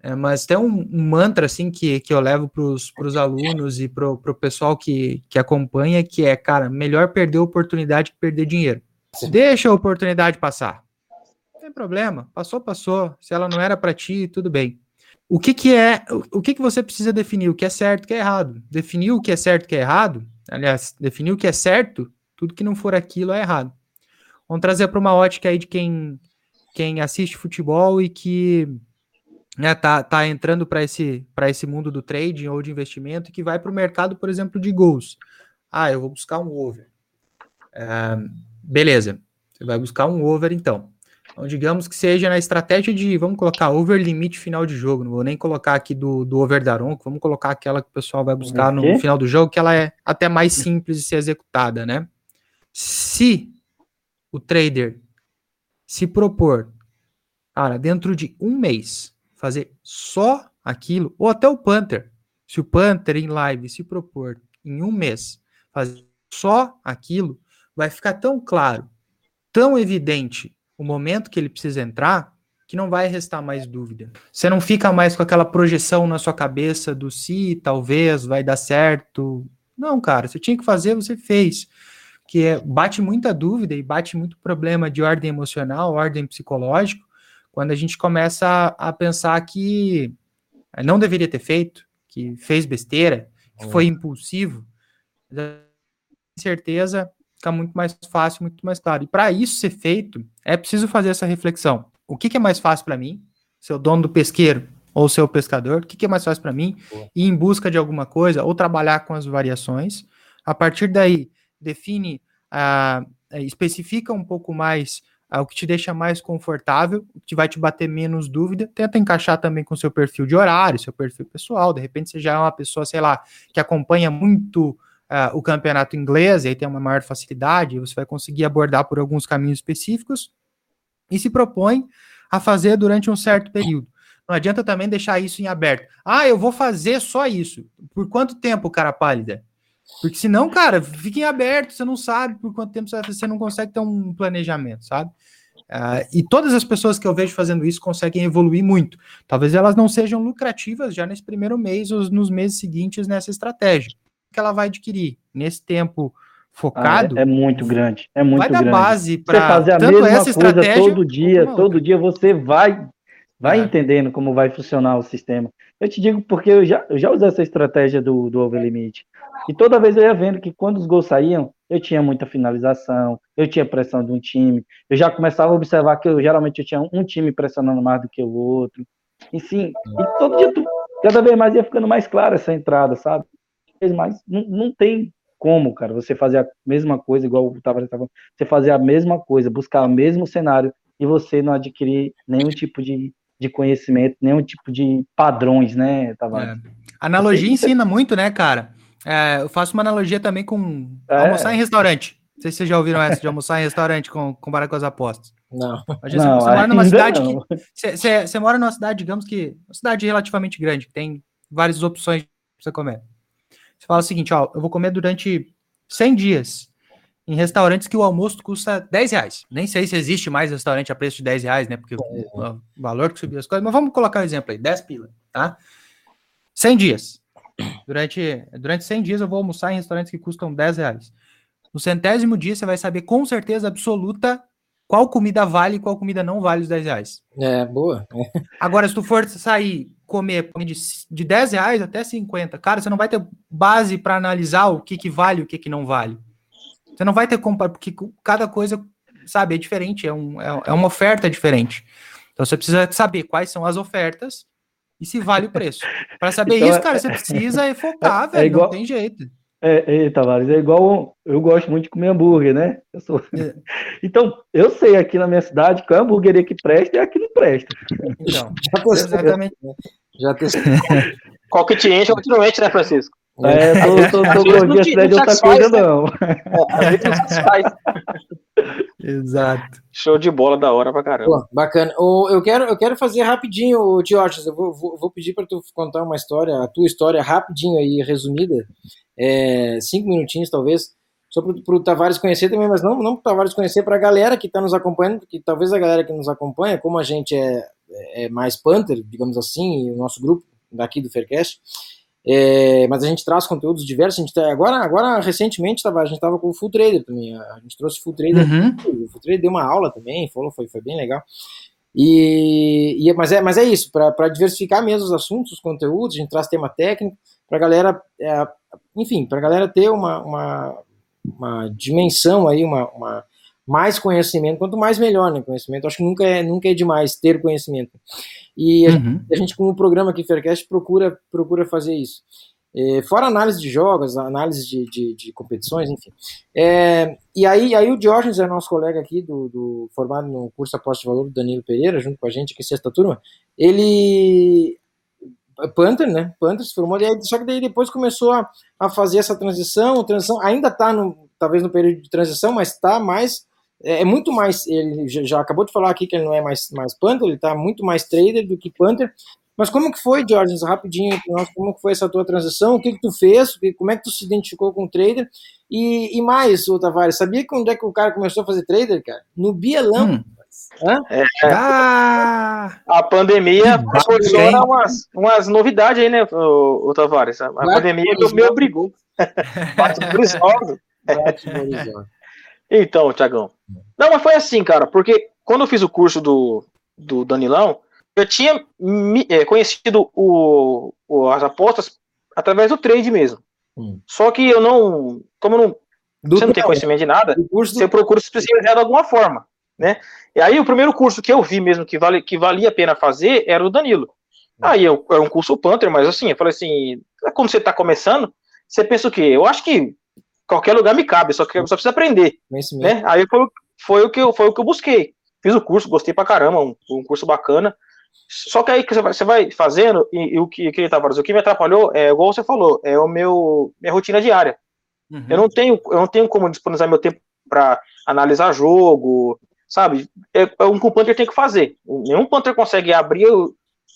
É, mas tem um, um, mantra assim que, que eu levo para os alunos e para o pessoal que, que acompanha, que é, cara, melhor perder oportunidade que perder dinheiro. Deixa a oportunidade passar. Não tem problema, passou, passou. Se ela não era para ti, tudo bem. O que, que é, o, o que, que você precisa definir? O que é certo, o que é errado? Definir o que é certo, o que é errado? Aliás, definir o que é certo, tudo que não for aquilo é errado. Vamos trazer para uma ótica aí de quem quem assiste futebol e que né, tá, tá entrando para esse, esse mundo do trading ou de investimento e que vai para o mercado, por exemplo, de gols. Ah, eu vou buscar um over. É, beleza, você vai buscar um over então. Então, digamos que seja na estratégia de, vamos colocar over limite final de jogo, não vou nem colocar aqui do, do over da Aronco, vamos colocar aquela que o pessoal vai buscar no final do jogo, que ela é até mais simples de ser executada, né? Se o trader se propor, cara, dentro de um mês, fazer só aquilo, ou até o Panther, se o Panther em live se propor em um mês fazer só aquilo, vai ficar tão claro, tão evidente o momento que ele precisa entrar, que não vai restar mais dúvida. Você não fica mais com aquela projeção na sua cabeça do se, talvez, vai dar certo. Não, cara, você tinha que fazer, você fez. Que é, bate muita dúvida e bate muito problema de ordem emocional, ordem psicológico, quando a gente começa a, a pensar que não deveria ter feito, que fez besteira, que foi impulsivo. Com certeza fica muito mais fácil, muito mais claro. E para isso ser feito, é preciso fazer essa reflexão. O que, que é mais fácil para mim, ser o dono do pesqueiro ou ser o pescador? O que, que é mais fácil para mim? Ir em busca de alguma coisa ou trabalhar com as variações. A partir daí, define, uh, especifica um pouco mais uh, o que te deixa mais confortável, o que vai te bater menos dúvida. Tenta encaixar também com seu perfil de horário, seu perfil pessoal. De repente, você já é uma pessoa, sei lá, que acompanha muito uh, o campeonato inglês, e aí tem uma maior facilidade, você vai conseguir abordar por alguns caminhos específicos, e se propõe a fazer durante um certo período. Não adianta também deixar isso em aberto. Ah, eu vou fazer só isso. Por quanto tempo, cara pálida? Porque senão, cara, fica em aberto, você não sabe por quanto tempo você não consegue ter um planejamento, sabe? Uh, e todas as pessoas que eu vejo fazendo isso conseguem evoluir muito. Talvez elas não sejam lucrativas já nesse primeiro mês ou nos meses seguintes nessa estratégia que ela vai adquirir nesse tempo focado. Ah, é, é, muito grande, é muito vai grande. Vai dar base para fazer a mesma coisa todo dia, todo dia você vai vai é. entendendo como vai funcionar o sistema. Eu te digo porque eu já, eu já usei essa estratégia do, do over limit. E toda vez eu ia vendo que quando os gols saíam, eu tinha muita finalização, eu tinha pressão de um time, eu já começava a observar que eu geralmente eu tinha um time pressionando mais do que o outro. E sim, e todo dia, cada vez mais ia ficando mais clara essa entrada, sabe? mais. Não, não tem como, cara, você fazer a mesma coisa, igual o Tavares estava você fazer a mesma coisa, buscar o mesmo cenário e você não adquirir nenhum tipo de, de conhecimento, nenhum tipo de padrões, né, Tavares? É. Analogia ensina muito, né, cara? É, eu faço uma analogia também com é. almoçar em restaurante. Não sei se vocês já ouviram essa de almoçar em restaurante com, comparado com as apostas. Não. Imagina, não você, mora numa cidade não. que. Você, você, você mora numa cidade, digamos que. Uma cidade relativamente grande, que tem várias opções para você comer. Você fala o seguinte, ó, eu vou comer durante 100 dias em restaurantes que o almoço custa 10 reais. Nem sei se existe mais restaurante a preço de 10 reais, né? Porque o, o valor que subiu as coisas. Mas vamos colocar um exemplo aí, 10 pila, tá? 100 dias. Durante, durante 100 dias eu vou almoçar em restaurantes que custam 10 reais. No centésimo dia você vai saber com certeza absoluta qual comida vale e qual comida não vale os 10 reais. É, boa. Agora, se tu for sair comer de, de 10 reais até 50, cara, você não vai ter base para analisar o que, que vale e o que, que não vale. Você não vai ter compra, porque cada coisa, sabe, é diferente, é, um, é, é uma oferta diferente. Então você precisa saber quais são as ofertas e se vale o preço. Para saber então, isso, cara, você precisa focar, é, velho, é igual, não tem jeito. É, é, Tavares, é igual. Eu gosto muito de comer hambúrguer, né? Eu sou... É. Então, eu sei aqui na minha cidade qual é a hambúrgueria que presta e a que não presta. Então, já testei. Exatamente. Já testei. qual que te enche, qual que não enche, né, Francisco? É, tô, tô, tô, tô gordinho de outra coisa, né? não. É, Exato. Show de bola da hora pra caramba. Pô, bacana. O, eu, quero, eu quero fazer rapidinho, Diógenes, eu vou, vou, vou pedir para tu contar uma história, a tua história rapidinho aí, resumida, é, cinco minutinhos talvez, só para o Tavares conhecer também, mas não, não para o Tavares conhecer, para a galera que está nos acompanhando, porque talvez a galera que nos acompanha, como a gente é, é mais Panther, digamos assim, o nosso grupo daqui do Faircast, é, mas a gente traz conteúdos diversos. A gente tá, agora, agora, recentemente, tava, a gente estava com o Full Trader também. A gente trouxe o Full Trader. Uhum. O Full Trader deu uma aula também, falou, foi, foi bem legal. E, e mas, é, mas é isso, para diversificar mesmo os assuntos, os conteúdos, a gente traz tema técnico, para a galera, é, enfim, para a galera ter uma, uma, uma dimensão aí, uma, uma, mais conhecimento, quanto mais melhor, né? Conhecimento, acho que nunca é, nunca é demais ter conhecimento. E a, Uhum. gente, a gente, com o programa aqui, Faircast, procura, procura fazer isso. É, fora análise de jogos, análise de, de, de competições, enfim. É, e aí, aí o Diógenes é nosso colega aqui, do, do formado no curso Aposta de Valor do Danilo Pereira, junto com a gente aqui, sexta turma, ele Panther, né? Panther se formou, aí, só que daí depois começou a, a fazer essa transição, transição ainda está no, talvez no período de transição, mas está mais, é, é, muito mais, ele já, já, acabou de falar aqui que ele não é mais, mais Panther, ele está muito mais trader do que Panther, mas como que foi, Jorge, rapidinho, como que foi essa tua transição, o que que tu fez, como é que tu se identificou com o trader, e, e mais, ô Tavares, sabia que onde é que o cara começou a fazer trader, cara? No Bielão, hum. É, ah, a pandemia proporciona umas, umas novidades aí, né, o, o Tavares? A, a pandemia me, obrigou. Bate Então, Tiagão. Não, mas foi assim, cara, porque quando eu fiz o curso do, do Danilão, eu tinha me, é, conhecido o, o, as apostas através do trade mesmo. Hum. Só que eu não, como eu não, do você não tem conhecimento de nada, você do... procura se especializar de alguma forma, né? E aí o primeiro curso que eu vi mesmo que, vale, que valia a pena fazer era o Danilo. Aí eu, era um curso Panther, mas assim, eu falei assim, quando você está começando, você pensa o quê? Eu acho que qualquer lugar me cabe, só que eu só preciso aprender, né? Aí foi, foi, o que eu, foi o que eu busquei. Fiz o curso, gostei pra caramba, um, um curso bacana. Só que aí que você vai, você vai fazendo, e, e o que, que tava, o que me atrapalhou, é igual você falou, é o meu minha rotina diária. Uhum. Eu não tenho, eu não tenho como disponibilizar meu tempo para analisar jogo, sabe? É, é um que o Panther tem que fazer. Nenhum Panther consegue abrir,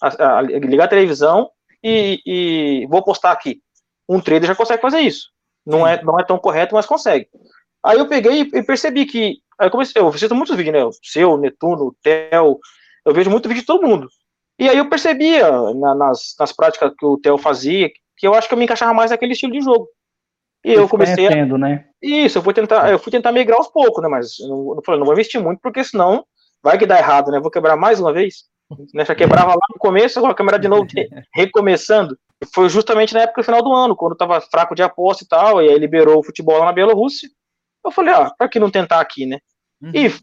a, a, ligar a televisão e, e, vou postar aqui. Um trader já consegue fazer isso. Não é, não é tão correto, mas consegue. Aí eu peguei e percebi que. Aí eu comecei, eu assisto muitos vídeos, né? O seu, Netuno, o Theo, eu vejo muito vídeo de todo mundo. E aí eu percebia na, nas, nas práticas que o Theo fazia que eu acho que eu me encaixava mais naquele estilo de jogo. E eu comecei a... né? Isso, eu fui tentar, eu fui tentar migrar aos poucos, né? Mas eu não, falei, não vou investir muito, porque senão vai que dá errado, né? Vou quebrar mais uma vez. Né? Já quebrava lá no começo, agora câmera de novo recomeçando. Foi justamente na época do final do ano, quando tava fraco de aposta e tal, e aí liberou o futebol lá na Bielorrússia. Eu falei, ó, pra que não tentar aqui, né? Uhum. E,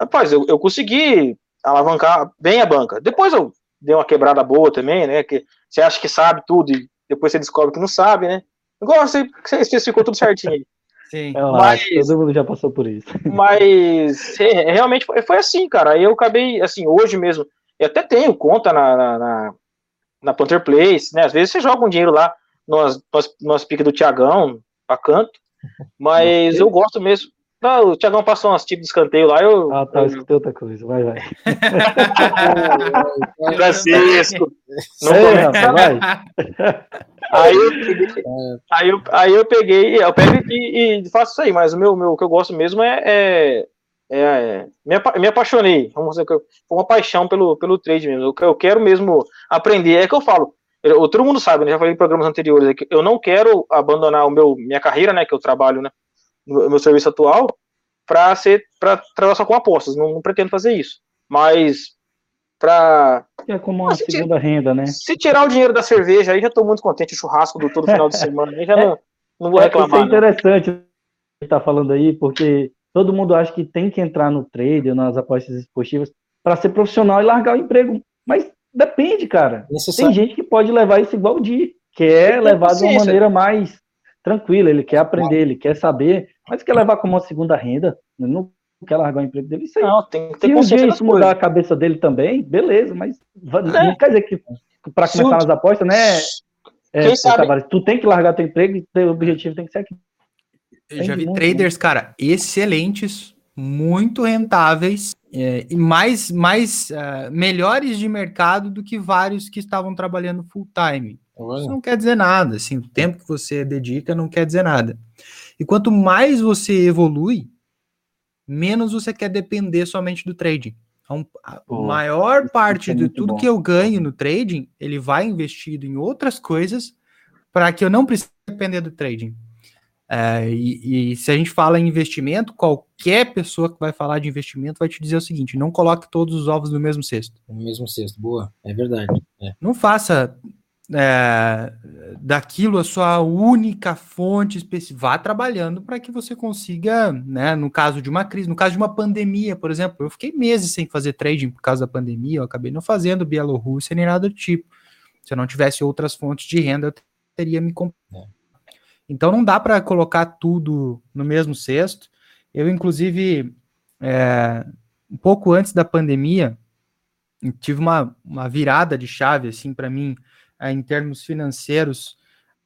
rapaz, eu, eu consegui alavancar bem a banca. Depois eu dei uma quebrada boa também, né? Que você acha que sabe tudo e depois você descobre que não sabe, né? Igual você, você especificou tudo certinho. Sim. É mas, todo mundo já passou por isso. Mas é, realmente foi, foi, assim, cara. Aí eu acabei, assim, hoje mesmo, eu até tenho conta na, na, na, na Panther Place, né? Às vezes você joga um dinheiro lá nas, nas, nas piques do Tiagão, pra canto. Mas eu gosto mesmo. Não, o Tiagão passou umas tipos de escanteio lá, eu. Ah, tá, escutei outra coisa, vai, vai. Francisco. Não é, vai. Aí eu peguei, aí eu, aí eu peguei, eu pego e, e, faço isso aí, mas o meu, meu, o que eu gosto mesmo é, é, é me, me apaixonei, vamos dizer, foi uma paixão pelo, pelo trade mesmo, eu, eu quero mesmo aprender, é que eu falo, eu, todo mundo sabe, né, já falei em programas anteriores, é eu não quero abandonar o meu, minha carreira, né, que eu trabalho, né, no meu serviço atual, para ser, para trabalhar só com apostas, não, não pretendo fazer isso, mas para é como uma segunda renda, né? Se tirar o dinheiro da cerveja, aí já estou muito contente. O churrasco do todo final de semana, aí já não, não vou reclamar. É, isso é interessante estar tá falando aí, porque todo mundo acha que tem que entrar no trade, nas apostas esportivas, para ser profissional e largar o emprego. Mas depende, cara. Tem gente que pode levar isso igual o Di, que é levar de uma maneira mais tranquila. Ele quer aprender, ele quer saber, mas quer levar como uma segunda renda. Não quer largar o emprego dele. Isso aí. Não, tem que ter Se um dia isso mudar a cabeça dele também, beleza, mas é. não quer dizer que para começar nas apostas, né? É, sabe... tu tem que largar teu emprego e teu objetivo tem que ser aqui. Eu já vi muito, traders, né? cara, excelentes, muito rentáveis é, e mais, mais uh, melhores de mercado do que vários que estavam trabalhando full time. Isso não quer dizer nada, assim, o tempo que você dedica não quer dizer nada. E quanto mais você evolui, menos você quer depender somente do trading. Então, a Pô, maior parte é de tudo bom. que eu ganho no trading, ele vai investido em outras coisas para que eu não precise depender do trading. É, e, e, se a gente fala em investimento, qualquer pessoa que vai falar de investimento vai te dizer o seguinte: não coloque todos os ovos no mesmo cesto. No mesmo cesto, boa, é verdade. É. Não faça é, daquilo a sua única fonte específica. Vá trabalhando para que você consiga, né, no caso de uma crise, no caso de uma pandemia, por exemplo, eu fiquei meses sem fazer trading por causa da pandemia, eu acabei não fazendo Bielorrússia nem nada do tipo. Se eu não tivesse outras fontes de renda, eu teria me é. Então não dá para colocar tudo no mesmo cesto. Eu, inclusive, é, um pouco antes da pandemia, tive uma, uma virada de chave assim para mim é, em termos financeiros,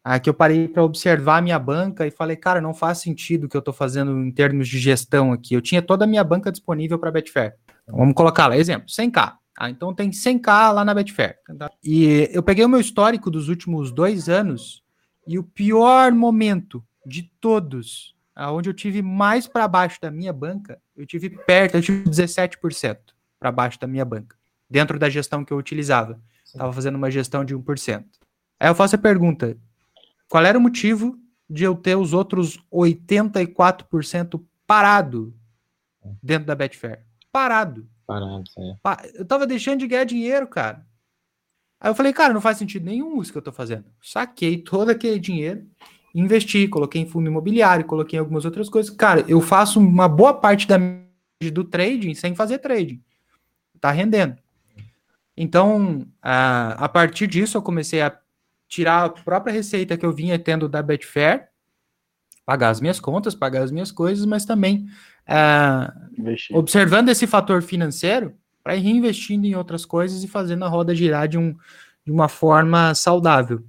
é, que eu parei para observar a minha banca e falei, cara, não faz sentido o que eu estou fazendo em termos de gestão aqui. Eu tinha toda a minha banca disponível para Betfair. Então, vamos colocar lá, exemplo, 100k. Ah, então tem 100k lá na Betfair. E eu peguei o meu histórico dos últimos dois anos e o pior momento de todos, aonde eu tive mais para baixo da minha banca, eu tive perto, eu tive 17% para baixo da minha banca, dentro da gestão que eu utilizava. Estava fazendo uma gestão de 1%. Aí eu faço a pergunta: qual era o motivo de eu ter os outros 84% parado dentro da Betfair? Parado. Parado, é. Eu tava deixando de ganhar dinheiro, cara. Aí eu falei, cara, não faz sentido nenhum isso que eu tô fazendo. Saquei todo aquele dinheiro, investi, coloquei em fundo imobiliário, coloquei em algumas outras coisas. Cara, eu faço uma boa parte da do trading sem fazer trading. Tá rendendo. Então, a, a partir disso, eu comecei a tirar a própria receita que eu vinha tendo da Betfair, pagar as minhas contas, pagar as minhas coisas, mas também uh, observando esse fator financeiro para ir reinvestindo em outras coisas e fazendo a roda girar de, um, de uma forma saudável.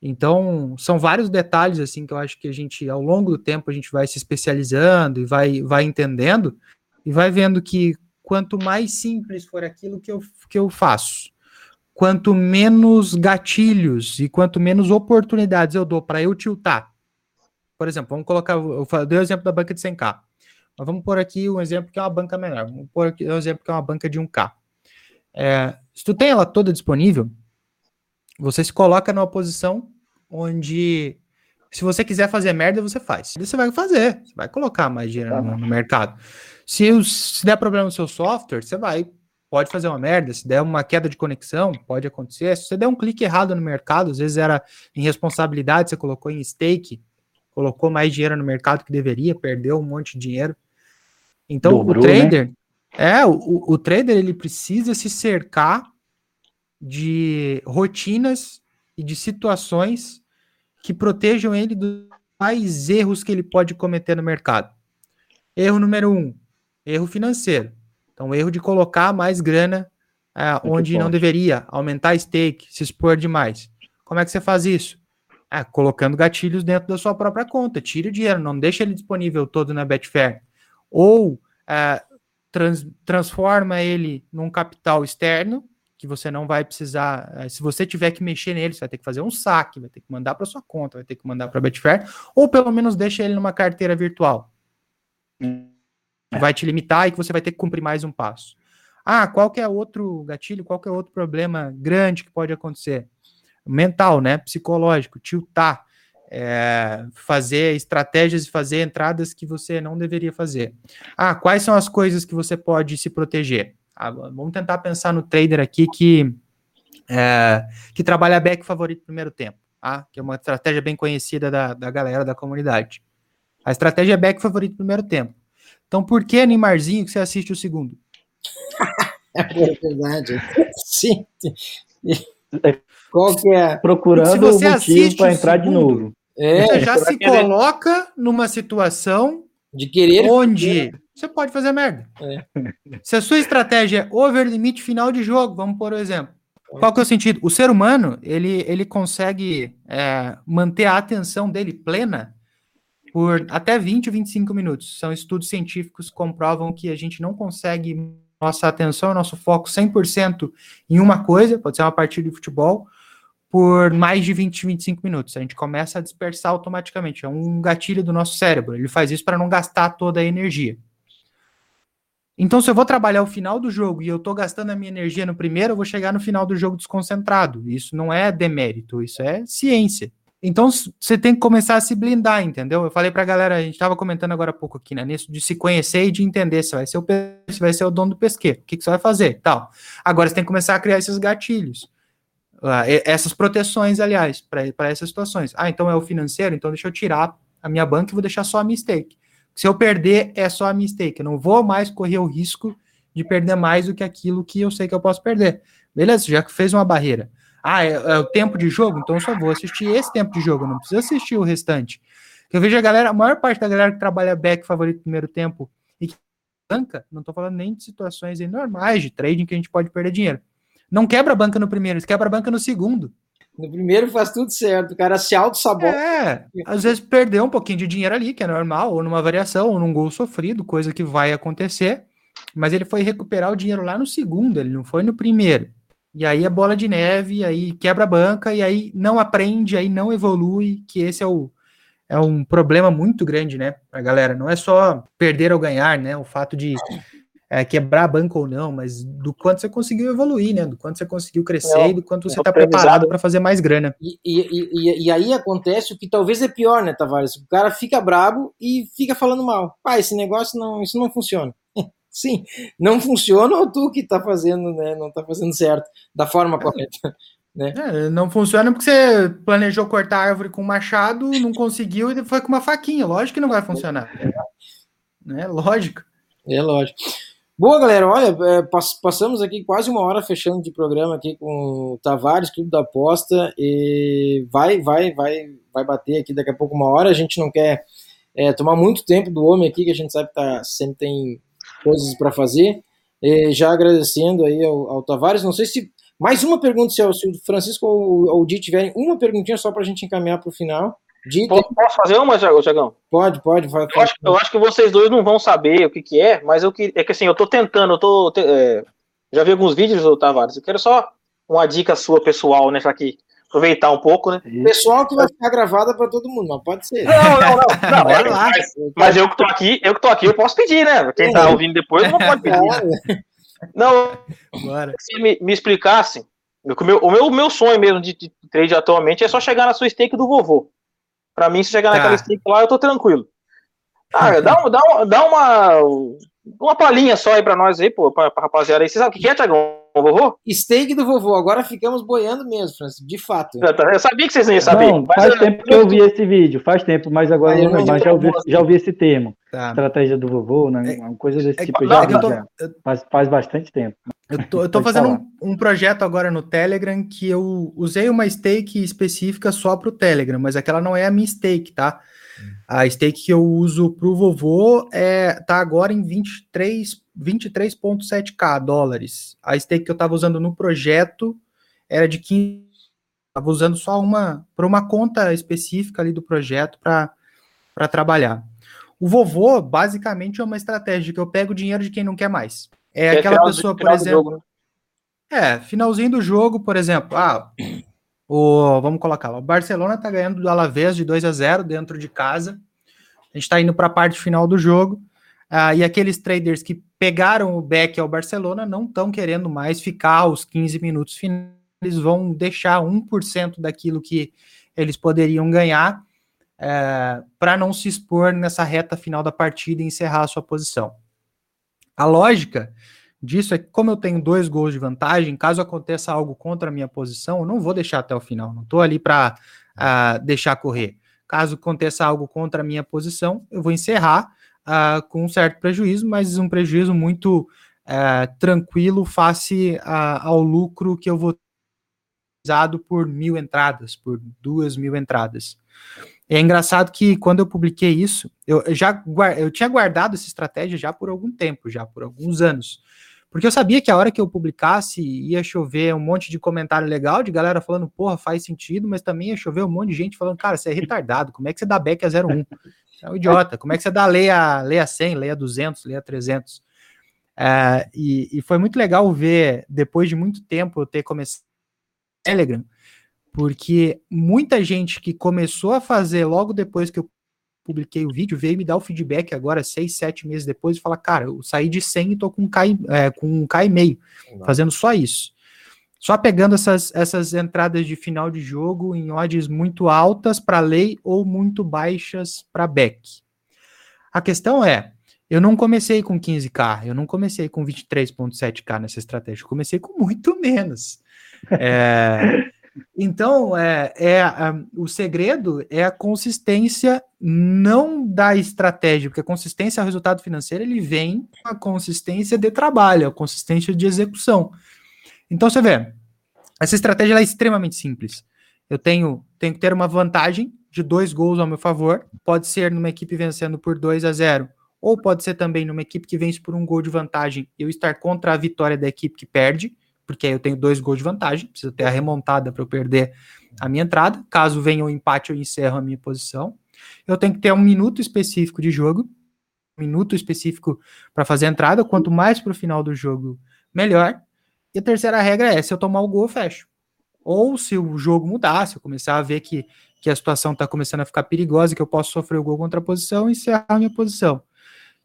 Então, são vários detalhes assim que eu acho que a gente, ao longo do tempo, a gente vai se especializando e vai, vai entendendo e vai vendo que quanto mais simples for aquilo que eu, que eu faço, quanto menos gatilhos e quanto menos oportunidades eu dou para eu tiltar. Por exemplo, vamos colocar, eu dei o exemplo da banca de 100k. Mas vamos pôr aqui um exemplo que é uma banca menor. Vamos pôr aqui um exemplo que é uma banca de 1k. É, se tu tem ela toda disponível, você se coloca numa posição onde se você quiser fazer merda, você faz. Você vai fazer, você vai colocar mais dinheiro no, no mercado. Se, se der problema no seu software, você vai, pode fazer uma merda. Se der uma queda de conexão, pode acontecer. Se você der um clique errado no mercado, às vezes era em responsabilidade, você colocou em stake, colocou mais dinheiro no mercado que deveria, perdeu um monte de dinheiro. Então, Dobrou, o né? trader, né? é, o, o trader ele precisa se cercar de rotinas e de situações que protejam ele dos mais erros que ele pode cometer no mercado. Erro número um, Erro financeiro. Então, erro de colocar mais grana é, onde não deveria, aumentar stake, se expor demais. Como é que você faz isso? É, colocando gatilhos dentro da sua própria conta. Tira o dinheiro, não deixa ele disponível todo na Betfair. Ou é, trans, transforma ele num capital externo, que você não vai precisar. É, se você tiver que mexer nele, você vai ter que fazer um saque, vai ter que mandar para sua conta, vai ter que mandar para a Betfair, ou pelo menos deixa ele numa carteira virtual. Vai te limitar e que você vai ter que cumprir mais um passo. Ah, qual que é outro gatilho, qual que é outro problema grande que pode acontecer? Mental, né? Psicológico, tiltar, é, fazer estratégias e fazer entradas que você não deveria fazer. Ah, quais são as coisas que você pode se proteger? Ah, vamos tentar pensar no trader aqui que, é, que trabalha back favorito primeiro tempo, tá? que é uma estratégia bem conhecida da, da galera da comunidade. A estratégia é back favorito primeiro tempo. Então, por que Neymarzinho que você assiste o segundo? é verdade. Sim. Qual que é? Procurando se você o motivo para entrar segundo, de novo. É, você já se querer. coloca numa situação de querer onde você pode fazer merda. É. Se a sua estratégia é over limite final de jogo, vamos por um exemplo. Qual que é o sentido? O ser humano, ele, ele consegue é, manter a atenção dele plena por até 20 ou 25 minutos. São estudos científicos que comprovam que a gente não consegue nossa atenção, nosso foco 100% em uma coisa, pode ser uma partida de futebol, por mais de 20, 25 minutos. A gente começa a dispersar automaticamente. É um gatilho do nosso cérebro. Ele faz isso para não gastar toda a energia. Então, se eu vou trabalhar o final do jogo e eu estou gastando a minha energia no primeiro, eu vou chegar no final do jogo desconcentrado. Isso não é demérito, isso é ciência. Então você tem que começar a se blindar, entendeu? Eu falei pra galera, a gente tava comentando agora há pouco aqui, né? Nisso de se conhecer e de entender se vai ser o, se vai ser o dono do pesqueiro, o que, que você vai fazer tal. Agora você tem que começar a criar esses gatilhos. Ah, essas proteções, aliás, para essas situações. Ah, então é o financeiro, então deixa eu tirar a minha banca e vou deixar só a minha stake. Se eu perder, é só a minha stake. Eu não vou mais correr o risco de perder mais do que aquilo que eu sei que eu posso perder. Beleza, já que fez uma barreira. Ah, é, é, o tempo de jogo? Então eu só vou assistir esse tempo de jogo, não preciso assistir o restante. Eu vejo a galera, a maior parte da galera que trabalha back favorito primeiro tempo e que banca, não estou falando nem de situações normais de trading que a gente pode perder dinheiro. Não quebra a banca no primeiro, quebra a banca no segundo. No primeiro faz tudo certo, o cara se auto-sabota. É, às vezes perdeu um pouquinho de dinheiro ali, que é normal, ou numa variação, ou num gol sofrido, coisa que vai acontecer. Mas ele foi recuperar o dinheiro lá no segundo, ele não foi no primeiro. E aí é bola de neve, aí quebra a banca, e aí não aprende, aí não evolui, que esse é o é um problema muito grande, né, pra galera. Não é só perder ou ganhar, né, o fato de é, quebrar a banca ou não, mas do quanto você conseguiu evoluir, né, do quanto você conseguiu crescer não, e do quanto você está preparado para fazer mais grana. E, e, e, e, aí acontece o que talvez é pior, né, Tavares? O cara fica brabo e fica falando mal. Pai, esse negócio não, isso não funciona. Sim, não funciona ou tu que está fazendo, né? Não está fazendo certo da forma correta. Né? É, não funciona porque você planejou cortar a árvore com um machado, não conseguiu e foi com uma faquinha. Lógico que não vai funcionar. É lógico. É lógico. Boa, galera. Olha, é, passamos aqui quase uma hora fechando de programa aqui com o Tavares, Clube da Aposta, e vai, vai, vai, vai bater aqui daqui a pouco uma hora. A gente não quer é, tomar muito tempo do homem aqui, que a gente sabe que tá, sempre tem coisas para fazer. E já agradecendo aí ao, ao, Tavares. Não sei se. Mais uma pergunta, se, o Francisco ou o Di tiverem uma perguntinha só para a gente encaminhar para o final. Posso, fazer uma, Tiagão? Pode, pode. Vai, eu, acho, eu, acho, que vocês dois não vão saber o que, que é, mas eu que, é que assim, eu tô tentando, eu tô. É, já vi alguns vídeos do Tavares. Eu quero só uma dica sua pessoal, né? Já que aproveitar um pouco, né? Pessoal que vai ficar gravada para todo mundo, mas pode ser. Não, não, não. não é, mas, mas, eu que tô aqui, eu que tô aqui, eu posso pedir, né? Quem tá ouvindo depois não pode pedir. Não, Bora. se me, me explicassem, o meu, o meu, meu sonho mesmo de, de, trade atualmente é só chegar na sua stake do vovô. Pra mim, se chegar tá. naquela lá, eu tô tranquilo. Ah, dá, dá, dá uma, uma palhinha só aí pra nós aí, pô, pra, pra rapaziada aí. Você sabe o que é, Tiagão? Vovô? Steak do vovô. Agora ficamos boiando mesmo, Francisco, de fato. Eu sabia que vocês não iam saber. Não, faz tempo que eu vi esse vídeo, faz tempo, mas agora eu não, mas já, ouvi, já ouvi esse termo. Tá. Estratégia do vovô, né? É, uma coisa desse é, tipo. já, é tô, já faz, faz bastante tempo. Eu tô, eu tô fazendo um, um, projeto agora no Telegram que eu usei uma stake específica só para o Telegram, mas aquela não é a minha stake, tá? A stake que eu uso para o vovô é, tá agora em 23 23,7k dólares. A stake que eu estava usando no projeto era de 15. Estava usando só uma para uma conta específica ali do projeto para trabalhar. O vovô, basicamente, é uma estratégia que eu pego o dinheiro de quem não quer mais. É, é aquela pessoa, por exemplo. Né? É, finalzinho do jogo, por exemplo. Ah, o, vamos colocar lá. O Barcelona está ganhando do Alavés de 2 a 0 dentro de casa. A gente está indo para a parte final do jogo. Ah, e aqueles traders que pegaram o back ao Barcelona não estão querendo mais ficar os 15 minutos finais, eles vão deixar 1% daquilo que eles poderiam ganhar é, para não se expor nessa reta final da partida e encerrar a sua posição. A lógica disso é que, como eu tenho dois gols de vantagem, caso aconteça algo contra a minha posição, eu não vou deixar até o final, não estou ali para uh, deixar correr. Caso aconteça algo contra a minha posição, eu vou encerrar uh, com um certo prejuízo, mas um prejuízo muito uh, tranquilo face a, ao lucro que eu vou usado por mil entradas, por duas mil entradas. É engraçado que quando eu publiquei isso, eu já eu tinha guardado essa estratégia já por algum tempo, já por alguns anos. Porque eu sabia que a hora que eu publicasse ia chover um monte de comentário legal, de galera falando, porra, faz sentido, mas também ia chover um monte de gente falando, cara, você é retardado, como é que você dá back a 01? é um idiota. Como é que você dá lei a, lei a 100, lei a 200, lei a 300? É, e, e, foi muito legal ver, depois de muito tempo, eu ter começado Telegram, porque muita gente que começou a fazer logo depois que eu publiquei o vídeo veio me dar o feedback agora, seis, sete meses depois, e fala, cara, eu saí de 100 e tô com um K, é, com um K e meio, fazendo só isso. Só pegando essas, essas entradas de final de jogo em odds muito altas para lei ou muito baixas para back. A questão é, eu não comecei com 15k, eu não comecei com 23.7k nessa estratégia, eu comecei com muito menos. É, Então, é, é a- o segredo é a consistência não da estratégia, porque a consistência ao resultado financeiro ele vem com a consistência de trabalho, a consistência de execução. Então, você vê, essa estratégia é extremamente simples. Eu tenho, tenho que ter uma vantagem de dois gols ao meu favor, pode ser numa equipe vencendo por 2 a 0, ou pode ser também numa equipe que vence por um gol de vantagem eu estar contra a vitória da equipe que perde, porque aí eu tenho dois gols de vantagem, preciso ter a remontada para eu perder a minha entrada. Caso venha o empate, eu encerro a minha posição. Eu tenho que ter um minuto específico de jogo, um minuto específico para fazer a entrada. Quanto mais para o final do jogo, melhor. E a terceira regra é: se eu tomar o gol, eu fecho. Ou se o jogo mudar, se eu começar a ver que, que a situação está começando a ficar perigosa, que eu posso sofrer o gol contra a posição, encerrar a minha posição.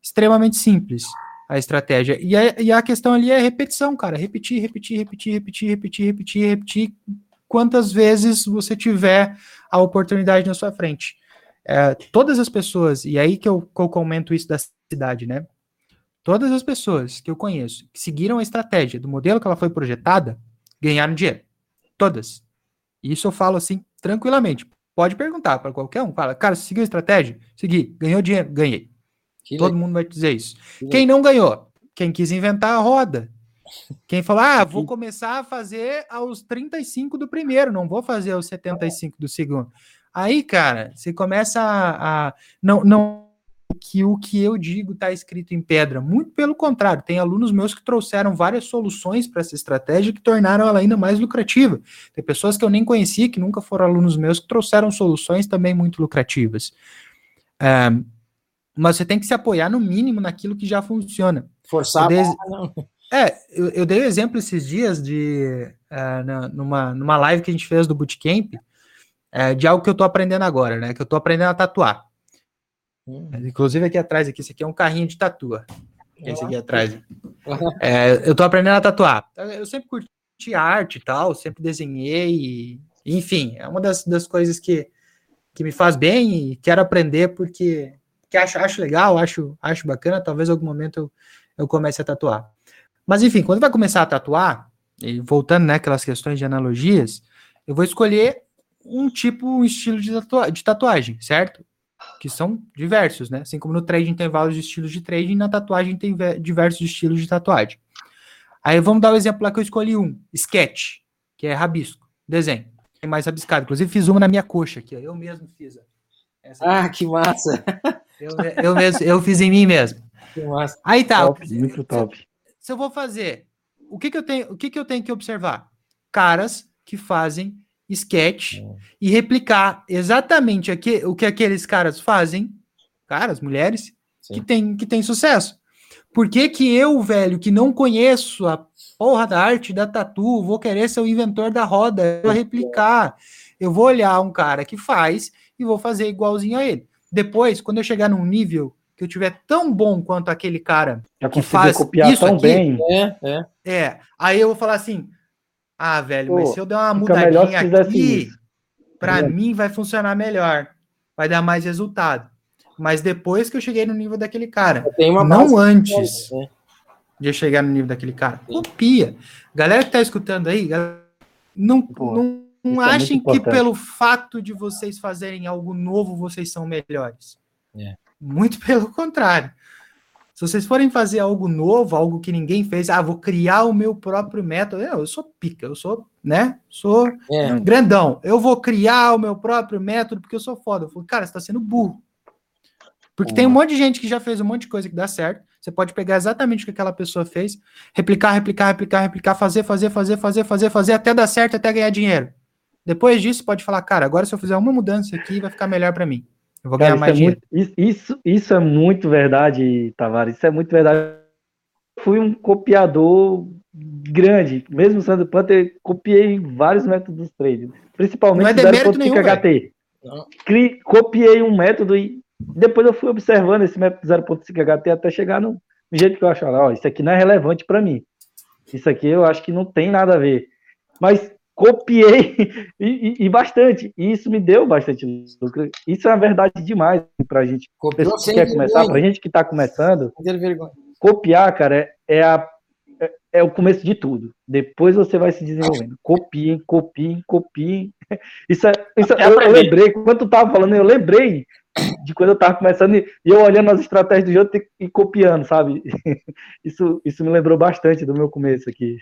Extremamente simples a estratégia. E a, e a questão ali é repetição, cara. Repetir, repetir, repetir, repetir, repetir, repetir, repetir. Quantas vezes você tiver a oportunidade na sua frente. É, todas as pessoas, e aí que eu, que eu comento isso da cidade, né? Todas as pessoas que eu conheço que seguiram a estratégia do modelo que ela foi projetada, ganharam dinheiro. Todas. Isso eu falo assim, tranquilamente. Pode perguntar para qualquer um. Fala, cara, você seguiu a estratégia? Segui. Ganhou dinheiro? Ganhei. Que Todo mundo vai dizer isso. Quem não ganhou? Quem quis inventar a roda. Quem falou, ah, vou começar a fazer aos 35 do primeiro, não vou fazer aos 75 do segundo. Aí, cara, você começa a. a- não, não que o que eu digo está escrito em pedra. Muito pelo contrário, tem alunos meus que trouxeram várias soluções para essa estratégia que tornaram ela ainda mais lucrativa. Tem pessoas que eu nem conhecia, que nunca foram alunos meus, que trouxeram soluções também muito lucrativas. É, mas você tem que se apoiar no mínimo naquilo que já funciona. Forçar dei-. É, eu, eu dei o exemplo esses dias de na- numa, numa live que a gente fez do Bootcamp, eh, de algo que eu tô aprendendo agora, né? Que eu tô aprendendo a tatuar. Hum. Inclusive aqui atrás, aqui, esse aqui é um carrinho de tatua. Esse aqui atrás. É, eu tô aprendendo a tatuar. Eu sempre curti arte e tal, sempre desenhei, e, enfim, é uma das, das coisas que, que me faz bem e quero aprender porque, porque acho, acho legal, acho, acho bacana, talvez em algum momento eu, eu comece a tatuar. Mas enfim, quando vai começar a tatuar, e voltando né, aquelas questões de analogias, eu vou escolher um tipo, um estilo de, tatua de tatuagem, certo? Que são diversos, né? Assim como no trading tem vários estilos de trading, na tatuagem tem ve- diversos estilos de tatuagem. Aí vamos dar o exemplo lá que eu escolhi um, sketch, que é rabisco, desenho. Tem mais rabiscado. Inclusive fiz uma na minha coxa aqui, ó. eu mesmo fiz. Essa aqui. Ah, que massa. Eu, eu mesmo, eu fiz em mim mesmo. Que massa. Aí tá, Top, muito top. se eu vou fazer, o que que eu tenho, o que que eu tenho que observar? Caras que fazem sketch e replicar exatamente aque- o que aqueles caras fazem, caras, mulheres, Sim. que tem, que tem sucesso. Por que que eu, velho, que não conheço a porra da arte da tatu, vou querer ser o inventor da roda, eu vou replicar. Eu vou olhar um cara que faz e vou fazer igualzinho a ele. Depois, quando eu chegar num nível que eu tiver tão bom quanto aquele cara Já que faz copiar isso tão aqui, bem. É, é. é, aí eu vou falar assim: ah, velho, mas Pô, se eu der uma mudadinha aqui, isso. pra É. mim vai funcionar melhor, vai dar mais resultado. Mas depois que eu cheguei no nível daquele cara, não antes É. de eu chegar no nível daquele cara, copia. Galera que tá escutando aí, não, Pô, não, não é achem muito que pelo fato de vocês fazerem algo novo, vocês são melhores. É. Muito pelo contrário. Se vocês forem fazer algo novo, algo que ninguém fez, ah, vou criar o meu próprio método. Eu, eu sou pica, eu sou, né? Sou É. grandão. Eu vou criar o meu próprio método porque eu sou foda. Eu falo, cara, você tá sendo burro. Porque tem um monte de gente que já fez um monte de coisa que dá certo. Você pode pegar exatamente o que aquela pessoa fez, replicar, replicar, replicar, replicar, fazer, fazer, fazer, fazer, fazer, fazer, até dar certo, até ganhar dinheiro. Depois disso, pode falar, cara, agora se eu fizer uma mudança aqui, vai ficar melhor para mim. Eu vou Cara, ganhar isso, mais é dinheiro. muito, isso, isso, é muito verdade, Tavares. Isso é muito verdade. Fui um copiador grande. Mesmo sendo Panther, copiei vários métodos de trading. Principalmente Não é o demérito nenhum, 0.5 HT. Cri- Copiei um método e depois eu fui observando esse método 0.5 HT até chegar no, jeito que eu achava. Ó, isso aqui não é relevante para mim. Isso aqui eu acho que não tem nada a ver. Mas copiei e, e- e bastante. E isso me deu bastante lucro. Isso é uma verdade demais pra gente. Copiou que começar, vergonha. gente que tá começando, copiar, cara, é, é a, é, é o começo de tudo. Depois você vai se desenvolvendo. Copiem, copiem, copiem. Isso, é, isso é, eu, eu, lembrei, quando tu tava falando, eu lembrei de quando eu tava começando e eu olhando as estratégias do jogo e copiando, sabe? Isso, isso me lembrou bastante do meu começo aqui.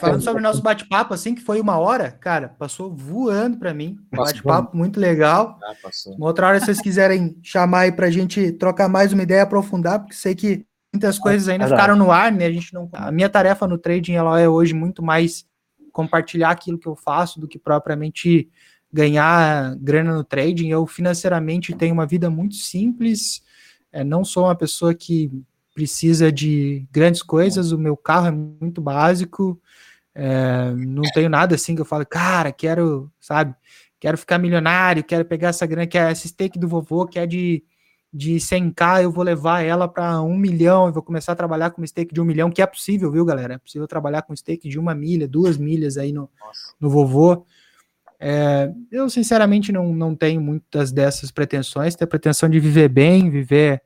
Falando sobre o nosso bate-papo, assim, que foi uma hora, cara, passou voando para mim. Bate-papo muito legal. Ah, uma outra hora, se vocês quiserem chamar aí pra gente trocar mais uma ideia, aprofundar, porque sei que muitas coisas ainda ficaram no ar, né? A gente não. A minha tarefa no trading ela é hoje muito mais compartilhar aquilo que eu faço do que propriamente ganhar grana no trading. Eu financeiramente tenho uma vida muito simples. É, não sou uma pessoa que precisa de grandes coisas. O meu carro é muito básico. É, não tenho nada assim que eu falo, cara, quero, sabe, quero ficar milionário, quero pegar essa grana, que é esse steak do vovô, que é de de 100k, eu vou levar ela para um milhão, e vou começar a trabalhar com stake de um milhão, que é possível, viu, galera? É possível trabalhar com stake de uma milha, duas milhas aí no, no vovô. É, eu, sinceramente, não, não tenho muitas dessas pretensões, tenho a pretensão de viver bem, viver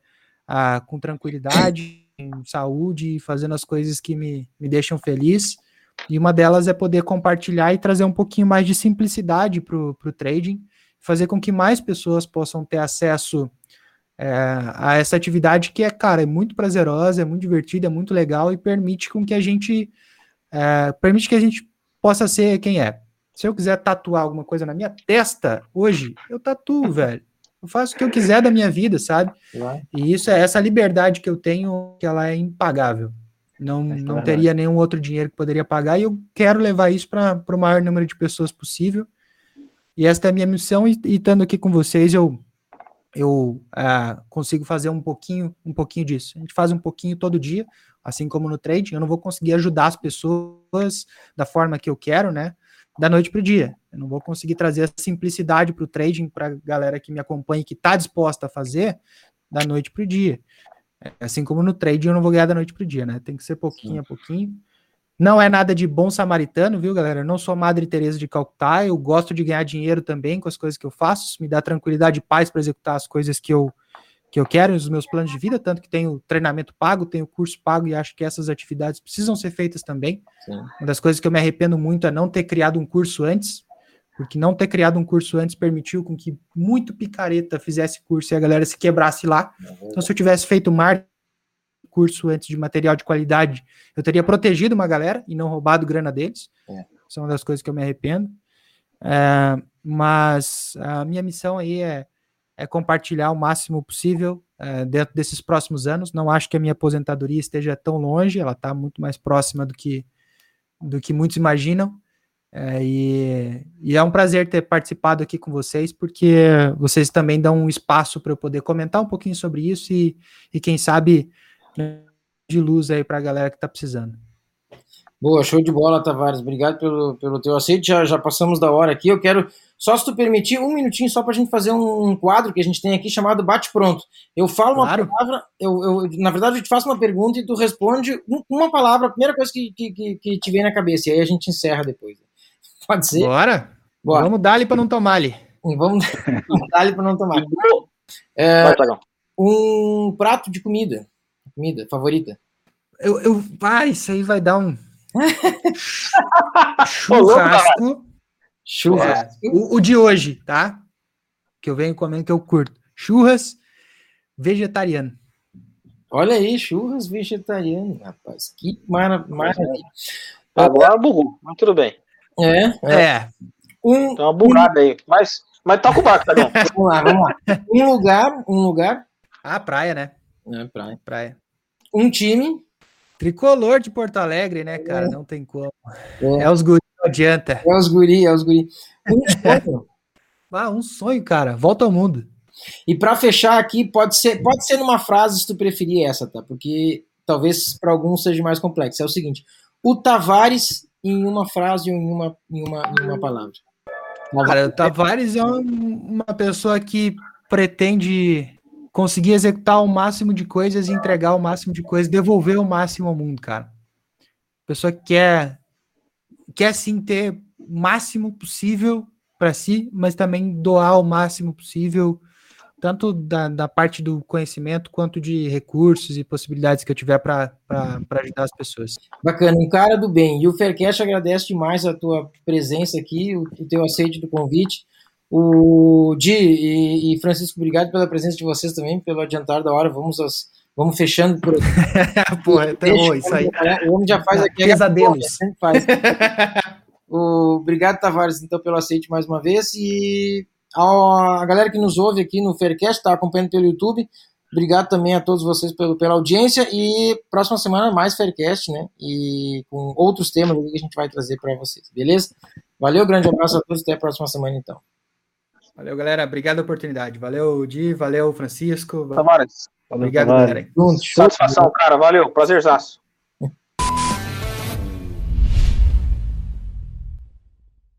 ah, com tranquilidade, com saúde, fazendo as coisas que me, me deixam feliz. E uma delas é poder compartilhar e trazer um pouquinho mais de simplicidade para o trading, fazer com que mais pessoas possam ter acesso é, a essa atividade que é, cara, é muito prazerosa, é muito divertida, é muito legal e permite com que a gente é, permite que a gente possa ser quem é. Se eu quiser tatuar alguma coisa na minha testa hoje, eu tatuo, velho. Eu faço o que eu quiser da minha vida, sabe? E isso é essa liberdade que eu tenho, que ela é impagável. Não, é não teria nenhum outro dinheiro que poderia pagar, e eu quero levar isso para o maior número de pessoas possível. E esta é a minha missão, e, e estando aqui com vocês, eu eu uh, consigo fazer um pouquinho, um pouquinho disso. A gente faz um pouquinho todo dia, assim como no trading. Eu não vou conseguir ajudar as pessoas da forma que eu quero, né? Da noite para o dia. Eu não vou conseguir trazer a simplicidade para o trading para a galera que me acompanha, que está disposta a fazer, da noite para o dia. É, assim como no trading, eu não vou ganhar da noite para o dia, né? Tem que ser pouquinho Sim. a pouquinho. Não é nada de bom samaritano, viu, galera? Eu não sou Madre Teresa de Calcutá, eu gosto de ganhar dinheiro também com as coisas que eu faço, me dá tranquilidade e paz para executar as coisas que eu que eu quero os meus planos de vida, tanto que tenho treinamento pago, tenho curso pago e acho que essas atividades precisam ser feitas também. Sim. Uma das coisas que eu me arrependo muito é não ter criado um curso antes, porque não ter criado um curso antes permitiu com que muito picareta fizesse curso e a galera se quebrasse lá. Então, se eu tivesse feito marketing curso antes de material de qualidade, eu teria protegido uma galera e não roubado grana deles. É. São uma das coisas que eu me arrependo. É, mas a minha missão aí é, é compartilhar o máximo possível é, dentro desses próximos anos. Não acho que a minha aposentadoria esteja tão longe, ela está muito mais próxima do que, do que muitos imaginam. É, e, e, é um prazer ter participado aqui com vocês, porque vocês também dão um espaço para eu poder comentar um pouquinho sobre isso e, e quem sabe de luz aí para a galera que está precisando. Boa, show de bola, Tavares. Obrigado pelo, pelo teu aceito. Já, já passamos da hora aqui. Eu quero, só se tu permitir, um minutinho só para a gente fazer um, um, quadro que a gente tem aqui chamado Bate Pronto. Eu falo claro. uma palavra, eu, eu, na verdade eu te faço uma pergunta e tu responde uma palavra, a primeira coisa que, que, que te vem na cabeça, e aí a gente encerra depois. Pode ser? Bora. Bora. Vamos dar ali para não tomar ali. Vamos dar ali para não tomar. É, um prato de comida comida favorita? Eu, eu, ah, isso aí vai dar um churrasco. churrasco. É, o, o, de hoje, tá? Que eu venho comendo que eu curto. Churras vegetariano. Olha aí, churras vegetariano, rapaz. Que mara maravilha. Agora burro, mas tudo bem. É. É. é. Um, Tem uma burrada um... aí. Mas, mas toca o barco, tá bom. vamos lá, vamos lá. Um lugar, um lugar. Ah, praia, né? É, praia. Praia um time. Tricolor de Porto Alegre, né, cara? É. Não tem como. É, é os guri, não adianta. É os guri, é os guri. Um sonho. ah, um sonho, cara. Volta ao mundo. E para fechar aqui, pode ser, pode ser numa frase se tu preferir essa, tá? Porque talvez para alguns seja mais complexo. É o seguinte: o Tavares em uma frase ou em uma, em uma, em uma palavra. Cara, o Tavares é uma pessoa que pretende conseguir executar o máximo de coisas, entregar o máximo de coisas, devolver o máximo ao mundo, cara. A pessoa quer quer sim ter o máximo possível para si, mas também doar o máximo possível tanto da, da parte do conhecimento quanto de recursos e possibilidades que eu tiver para ajudar as pessoas. Bacana, um cara do bem. E o Faircast agradece demais a tua presença aqui, o, o teu aceite do convite. O Di e, e, Francisco, obrigado pela presença de vocês também, pelo adiantar da hora. Vamos vamos fechando por aqui. Porra, então, Deixa, isso aí. O homem já faz aqui. Pesadelos. Faz. o, obrigado, Tavares, então, pelo aceite mais uma vez. E a galera que nos ouve aqui no Faircast, está acompanhando pelo YouTube, obrigado também a todos vocês pelo, pela audiência e próxima semana mais Faircast, né? E com outros temas que a gente vai trazer para vocês, beleza? Valeu, grande abraço a todos, até a próxima semana então. Valeu, galera. Obrigado pela oportunidade. Valeu, Di. Valeu, Francisco. Tavares. Obrigado, galera. Satisfação, cara. Valeu. Prazerzaço.